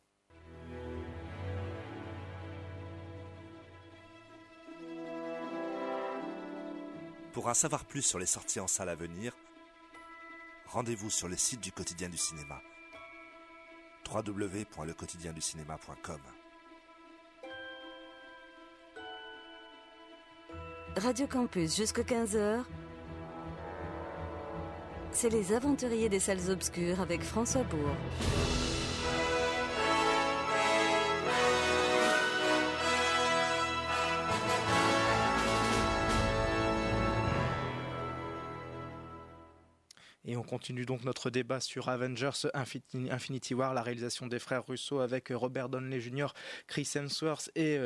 Pour en savoir plus sur les sorties en salle à venir, rendez-vous sur le site du quotidien du cinéma www.lequotidienducinéma.com Radio Campus jusqu'à 15h. C'est les aventuriers des salles obscures avec François Bourg. Et on continue donc notre débat sur Avengers Infinity War, la réalisation des frères Russo avec Robert Downey Jr., Chris Hemsworth et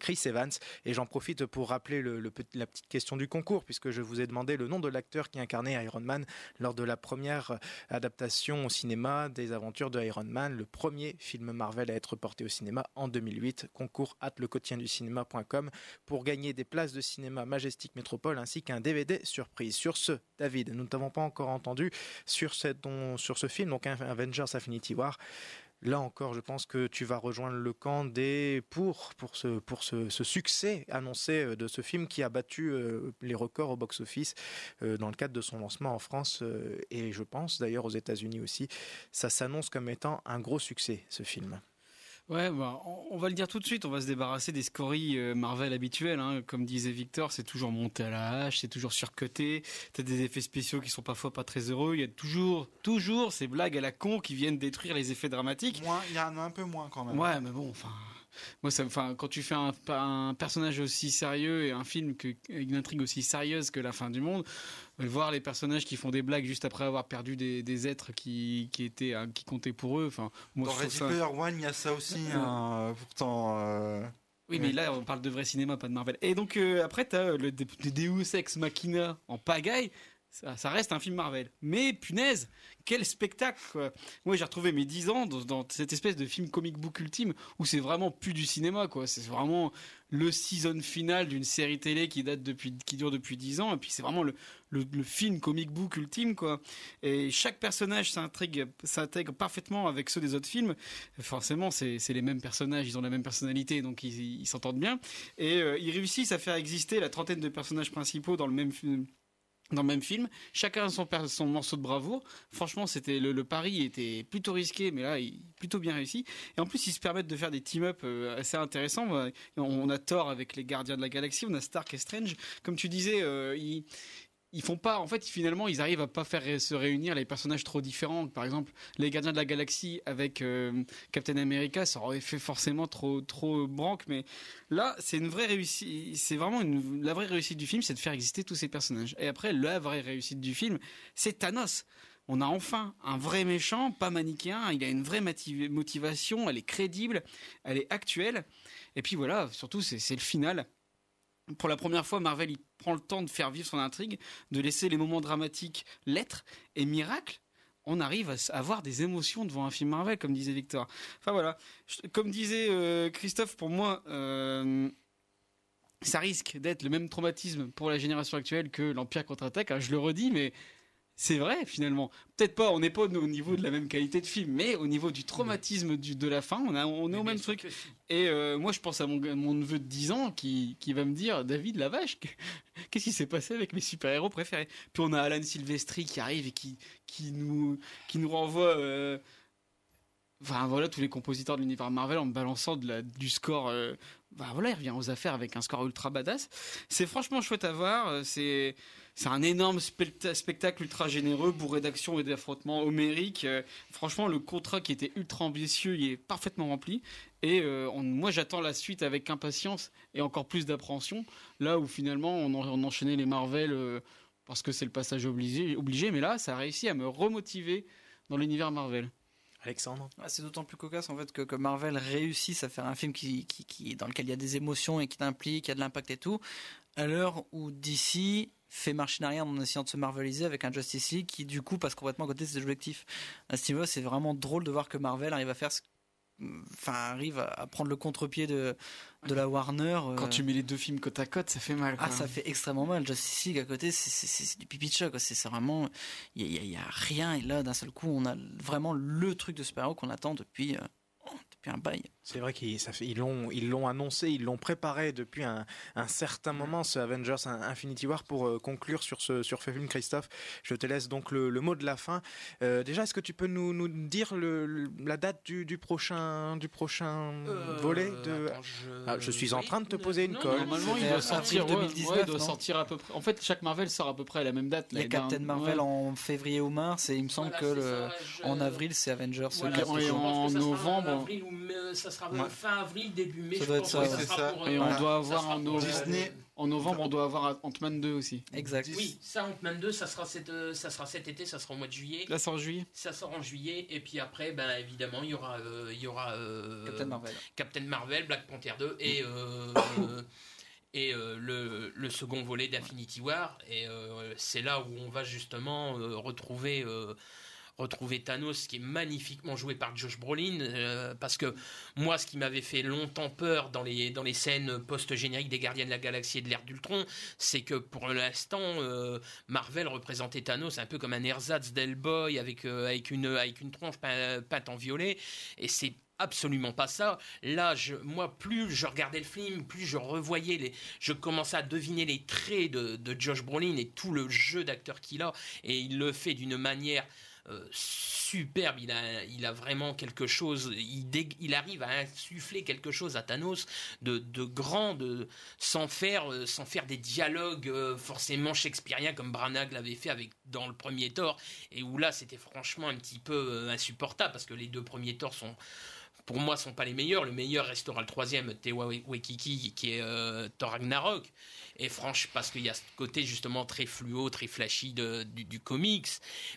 Chris Evans. Et j'en profite pour rappeler le, la petite question du concours, puisque je vous ai demandé le nom de l'acteur qui incarnait Iron Man lors de la première adaptation au cinéma des aventures de Iron Man, le premier film Marvel à être porté au cinéma en 2008. Concours at du cinéma.com pour gagner des places de cinéma Majestic Métropole ainsi qu'un DVD surprise. Sur ce, David, nous ne t'avons pas encore entendu sur, cette, sur ce film, donc Avengers Affinity War. Là encore, je pense que tu vas rejoindre le camp des pour pour ce pour ce, succès annoncé euh, de ce film qui a battu euh, les records au box-office euh, dans le cadre de son lancement en France et je pense d'ailleurs aux États-Unis aussi. Ça s'annonce comme étant un gros succès ce film. Ouais, bah, on, va le dire tout de suite, on va se débarrasser des scories euh, Marvel habituelles. Hein. Comme disait Victor, c'est toujours monté à la hache, c'est toujours surcoté. T'as des effets spéciaux qui sont parfois pas très heureux. Il y a toujours, toujours ces blagues à la con qui viennent détruire les effets dramatiques. il y en a un peu moins quand même. Ouais, mais bon, enfin. Moi, ça, enfin, quand tu fais un, un, personnage aussi sérieux et un film que, avec une intrigue aussi sérieuse que la fin du monde, euh, voir les personnages qui font des blagues juste après avoir perdu des, des êtres qui, qui étaient, qui comptaient pour eux. Enfin, moi, Dans Ready Player One, il y a ça aussi. Hein, pourtant. Euh... Oui, mais là, on parle de vrai cinéma, pas de Marvel. Et donc, euh, après, tu as le, Deus Ex Machina en pagaille. Ça, reste un film Marvel. Mais punaise, quel spectacle quoi. Moi j'ai retrouvé mes 10 ans dans, cette espèce de film comic book ultime où c'est vraiment plus du cinéma quoi. C'est vraiment le season final d'une série télé qui date depuis qui dure depuis 10 ans et puis c'est vraiment le, le, film comic book ultime quoi. Et chaque personnage s'intègre parfaitement avec ceux des autres films. Forcément c'est les mêmes personnages, ils ont la même personnalité donc ils s'entendent bien et euh, ils réussissent à faire exister la trentaine de personnages principaux dans le même film dans le même film, chacun son, son morceau de bravoure. Franchement, c'était le, pari était plutôt risqué, mais là, il plutôt bien réussi. Et en plus, ils se permettent de faire des team-up euh, assez intéressants. On a Thor avec les Gardiens de la Galaxie, on a Stark et Strange. Comme tu disais, euh, ils, ils font pas en fait finalement ils arrivent à pas faire se réunir les personnages trop différents. Par exemple les gardiens de la galaxie avec euh, Captain America ça aurait fait forcément trop trop branque. Mais là c'est une vraie réussite c'est vraiment une, la vraie réussite du film c'est de faire exister tous ces personnages. Et après la vraie réussite du film c'est Thanos. On a enfin un vrai méchant, pas manichéen, il a une vraie motivation, elle est crédible, elle est actuelle. Et puis voilà, surtout c'est le final pour la première fois, Marvel il prend le temps de faire vivre son intrigue, de laisser les moments dramatiques l'être, et miracle, on arrive à avoir des émotions devant un film Marvel, comme disait Victor. Enfin voilà, comme disait euh, Christophe, pour moi, euh, ça risque d'être le même traumatisme pour la génération actuelle que l'Empire contre-attaque. Hein, je le redis, mais c'est vrai finalement. Peut-être pas, on n'est pas au niveau de la même qualité de film, mais au niveau du traumatisme de la fin, on, a, on est au même truc. Et euh, moi, je pense à mon, mon, neveu de 10 ans qui, qui va me dire David, la vache, *laughs* qu'est-ce qui s'est passé avec mes super-héros préférés? Puis on a Alan Silvestri qui arrive et qui, qui, nous, qui nous renvoie. Euh, enfin voilà, tous les compositeurs de l'univers Marvel en me balançant de la, du score. Euh, voilà, il revient aux affaires avec un score ultra badass. C'est franchement chouette à voir. C'est c'est un énorme spectacle ultra généreux, bourré d'action et d'affrontements homériques. Euh, franchement, le contrat qui était ultra ambitieux, il est parfaitement rempli. Et euh, moi, j'attends la suite avec impatience et encore plus d'appréhension. Là où finalement, on, enchaînait les Marvel euh, parce que c'est le passage obligé, obligé. Mais là, ça a réussi à me remotiver dans l'univers Marvel. Alexandre? Ah, C'est d'autant plus cocasse en fait que, Marvel réussisse à faire un film qui, qui, dans lequel il y a des émotions et qui t'implique, qui a de l'impact et tout, à l'heure où d'ici fait marcher en arrière en essayant de se marveliser avec un Justice League qui du coup passe complètement à côté de ses objectifs. À ce niveau, c'est vraiment drôle de voir que Marvel arrive à faire ce enfin arrive à prendre le contre-pied de de la Warner quand tu mets les deux films côte à côte ça fait mal ah ça fait extrêmement mal. Justice League à côté c'est du pipi de chat c'est vraiment il y, y a, rien. Et là d'un seul coup on a vraiment le truc de super-héros qu'on attend depuis euh, depuis un bail c'est vrai qu'ils ils l'ont ils l'ont annoncé, ils l'ont préparé depuis un, un, certain moment ce Avengers Infinity War pour euh, conclure sur ce sur ce film Christophe. Je te laisse donc le, le mot de la fin. Euh, déjà est-ce que tu peux nous, nous dire le, la date du, du prochain du prochain euh, volet de je... Ah, je... suis en train de te poser une colle. Normalement il doit sortir 2019 ouais, il doit sortir à peu près. En fait chaque Marvel sort à peu près à la même date. A Captain Marvel en février ou mars et il me semble que le, en avril c'est Avengers. Voilà, en, en novembre. Avril, ça sera Ouais. fin avril, début mai. Ça je doit être pense ça. que ça c'est sera ça. pour, Et euh, on doit avoir en novembre, Disney. en novembre, on doit avoir Ant-Man 2 aussi. Exact. Oui, ça Ant-Man 2, ça sera, cet, euh, ça sera cet été, ça sera au mois de juillet. Là, c'est en juillet. Ça sort en juillet, et puis après, ben, évidemment, il y aura, euh, il y aura euh, Captain Marvel. Captain Marvel, Black Panther 2 et, euh, euh, *coughs* et euh, le, le second volet d'Infinity War. Et euh, c'est là où on va justement euh, retrouver. Retrouver Thanos qui est magnifiquement joué par Josh Brolin euh, parce que moi ce qui m'avait fait longtemps peur dans les, dans les scènes post-génériques des Gardiens de la Galaxie et de l'ère d'Ultron c'est que pour l'instant euh, Marvel représentait Thanos un peu comme un ersatz d'Hellboy avec, euh, avec, une, avec une tronche pein- peinte en violet et c'est absolument pas ça. Là, moi, plus je regardais le film, plus je revoyais les, je commençais à deviner les traits de, de Josh Brolin et tout le jeu d'acteur qu'il a, et il le fait d'une manière euh, superbe. Il a, vraiment quelque chose. Il, arrive à insuffler quelque chose à Thanos de, de grand, sans faire, euh, sans faire des dialogues euh, forcément shakespeariens comme Branagh l'avait fait dans le premier Thor, et où là c'était franchement un petit peu insupportable parce que les deux premiers Thor sont pour moi, sont pas les meilleurs. Le meilleur restera le troisième, Tewa Waikiki, qui est euh, Thor Ragnarok. Et franche, parce qu'il y a ce côté justement très fluo, très flashy de- du, du comics.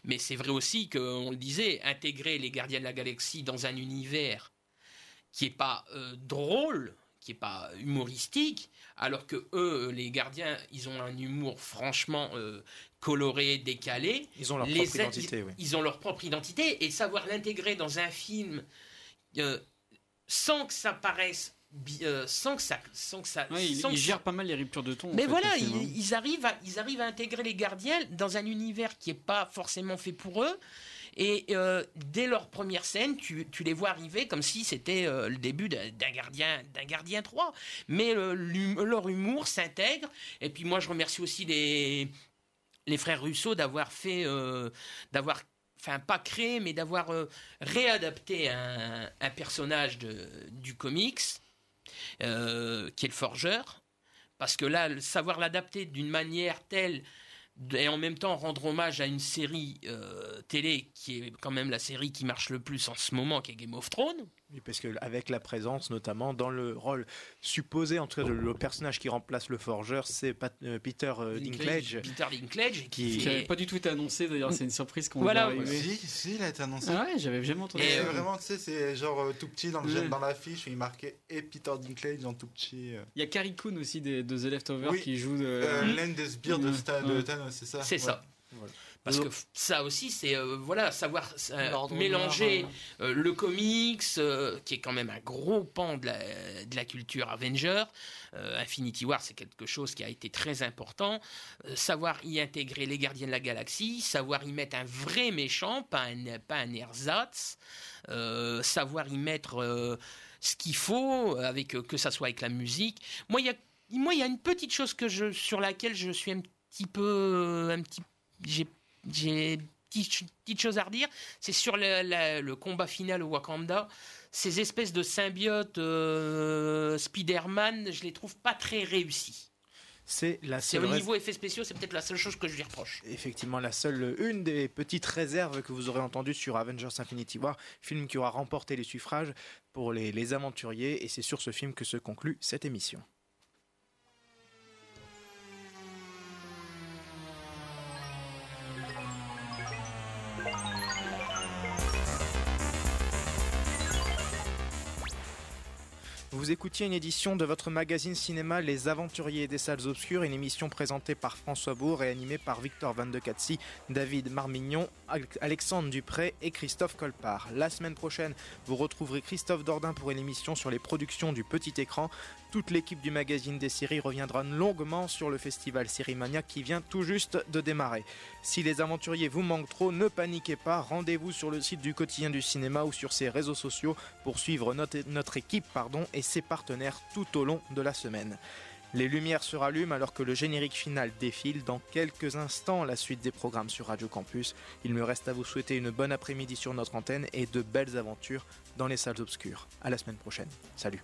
Mais c'est vrai aussi qu'on le disait, intégrer les Gardiens de la Galaxie dans un univers qui est pas euh, drôle, qui est pas humoristique, alors que eux, les Gardiens, ils ont un humour franchement euh, coloré, décalé. Ils ont leur Les propre identité, oui. Ils ont leur propre identité et savoir l'intégrer dans un film euh, sans que ça paraisse euh, sans que ça sans que ça Ouais, il, sans il que- gère pas mal les ruptures de ton. mais fait, voilà, ils, hein. ils arrivent à, ils arrivent à intégrer les gardiens dans un univers qui est pas forcément fait pour eux. Et euh, dès leur première scène, tu, tu les vois arriver comme si c'était euh, le début d'un gardien, d'un gardien 3. Mais leur humour s'intègre. Et puis moi, je remercie aussi les, les frères Russo d'avoir fait, d'avoir, enfin pas créé, mais d'avoir euh, réadapté un, personnage du comics, euh, qui est le forgeur. Parce que là, savoir l'adapter d'une manière telle et en même temps rendre hommage à une série euh, télé qui est quand même la série qui marche le plus en ce moment, qui est Game of Thrones. Oui, parce que avec la présence, notamment dans le rôle supposé, en tout cas le, le personnage qui remplace le forgeur, c'est Pat- euh, Peter euh, Dinklage. Peter Dinklage, qui, Qui- Qui fait- avait pas du tout été annoncé d'ailleurs, c'est une surprise qu'on Voilà, voit arriver. Si, si, il a été annoncé. Ah ouais, j'avais jamais entendu Et ça. vraiment, tu sais, c'est genre euh, tout petit dans, le, Ouais. dans l'affiche il marquait et Peter Dinklage en tout petit. euh. Il y a Carrie Coon aussi des, de The Leftovers Oui. qui joue de. Euh, L'un des sbires de, Ouais. Sta- de Ouais. Thanos, c'est ça C'est Ouais. ça. Voilà. Parce que f- ça aussi, c'est euh, voilà, savoir euh, mélanger euh, le comics, euh, qui est quand même un gros pan de la, de la culture Avenger. Euh, Infinity War, c'est quelque chose qui a été très important. Euh, savoir y intégrer les Gardiens de la Galaxie, savoir y mettre un vrai méchant, pas un, pas un ersatz. Euh, savoir y mettre euh, ce qu'il faut, avec euh, que ça soit avec la musique. Moi, il y a moi, il y a une petite chose que je, sur laquelle je suis un petit peu, un petit, j'ai, j'ai petite, petite chose à redire, c'est sur le, la- le combat final au Wakanda. Ces espèces de symbiotes euh, Spider-Man, je les trouve pas très réussis. C'est la seule au niveau effets spéciaux, c'est peut-être la seule chose que je lui reproche. effectivement la seule, une des petites réserves que vous aurez entendues sur Avengers Infinity War, film qui aura remporté les suffrages pour les, les aventuriers, et c'est sur ce film que se conclut cette émission. Vous écoutiez une édition de votre magazine cinéma Les Aventuriers des Salles Obscures, une émission présentée par François Bourg et animée par Victor Van de Catsi, David Marmignon, Al- Alexandre Dupré et Christophe Colpart. La semaine prochaine, vous retrouverez Christophe Dordain pour une émission sur les productions du petit écran. Toute l'équipe du magazine des séries reviendra longuement sur le festival Sérimania qui vient tout juste de démarrer. Si les aventuriers vous manquent trop, ne paniquez pas, rendez-vous sur le site du quotidien du cinéma ou sur ses réseaux sociaux pour suivre notre, équipe pardon, ses partenaires tout au long de la semaine. Les lumières se rallument alors que le générique final défile. Dans quelques instants, la suite des programmes sur Radio Campus. Il me reste à vous souhaiter une bonne après-midi sur notre antenne et de belles aventures dans les salles obscures. À la semaine prochaine. Salut.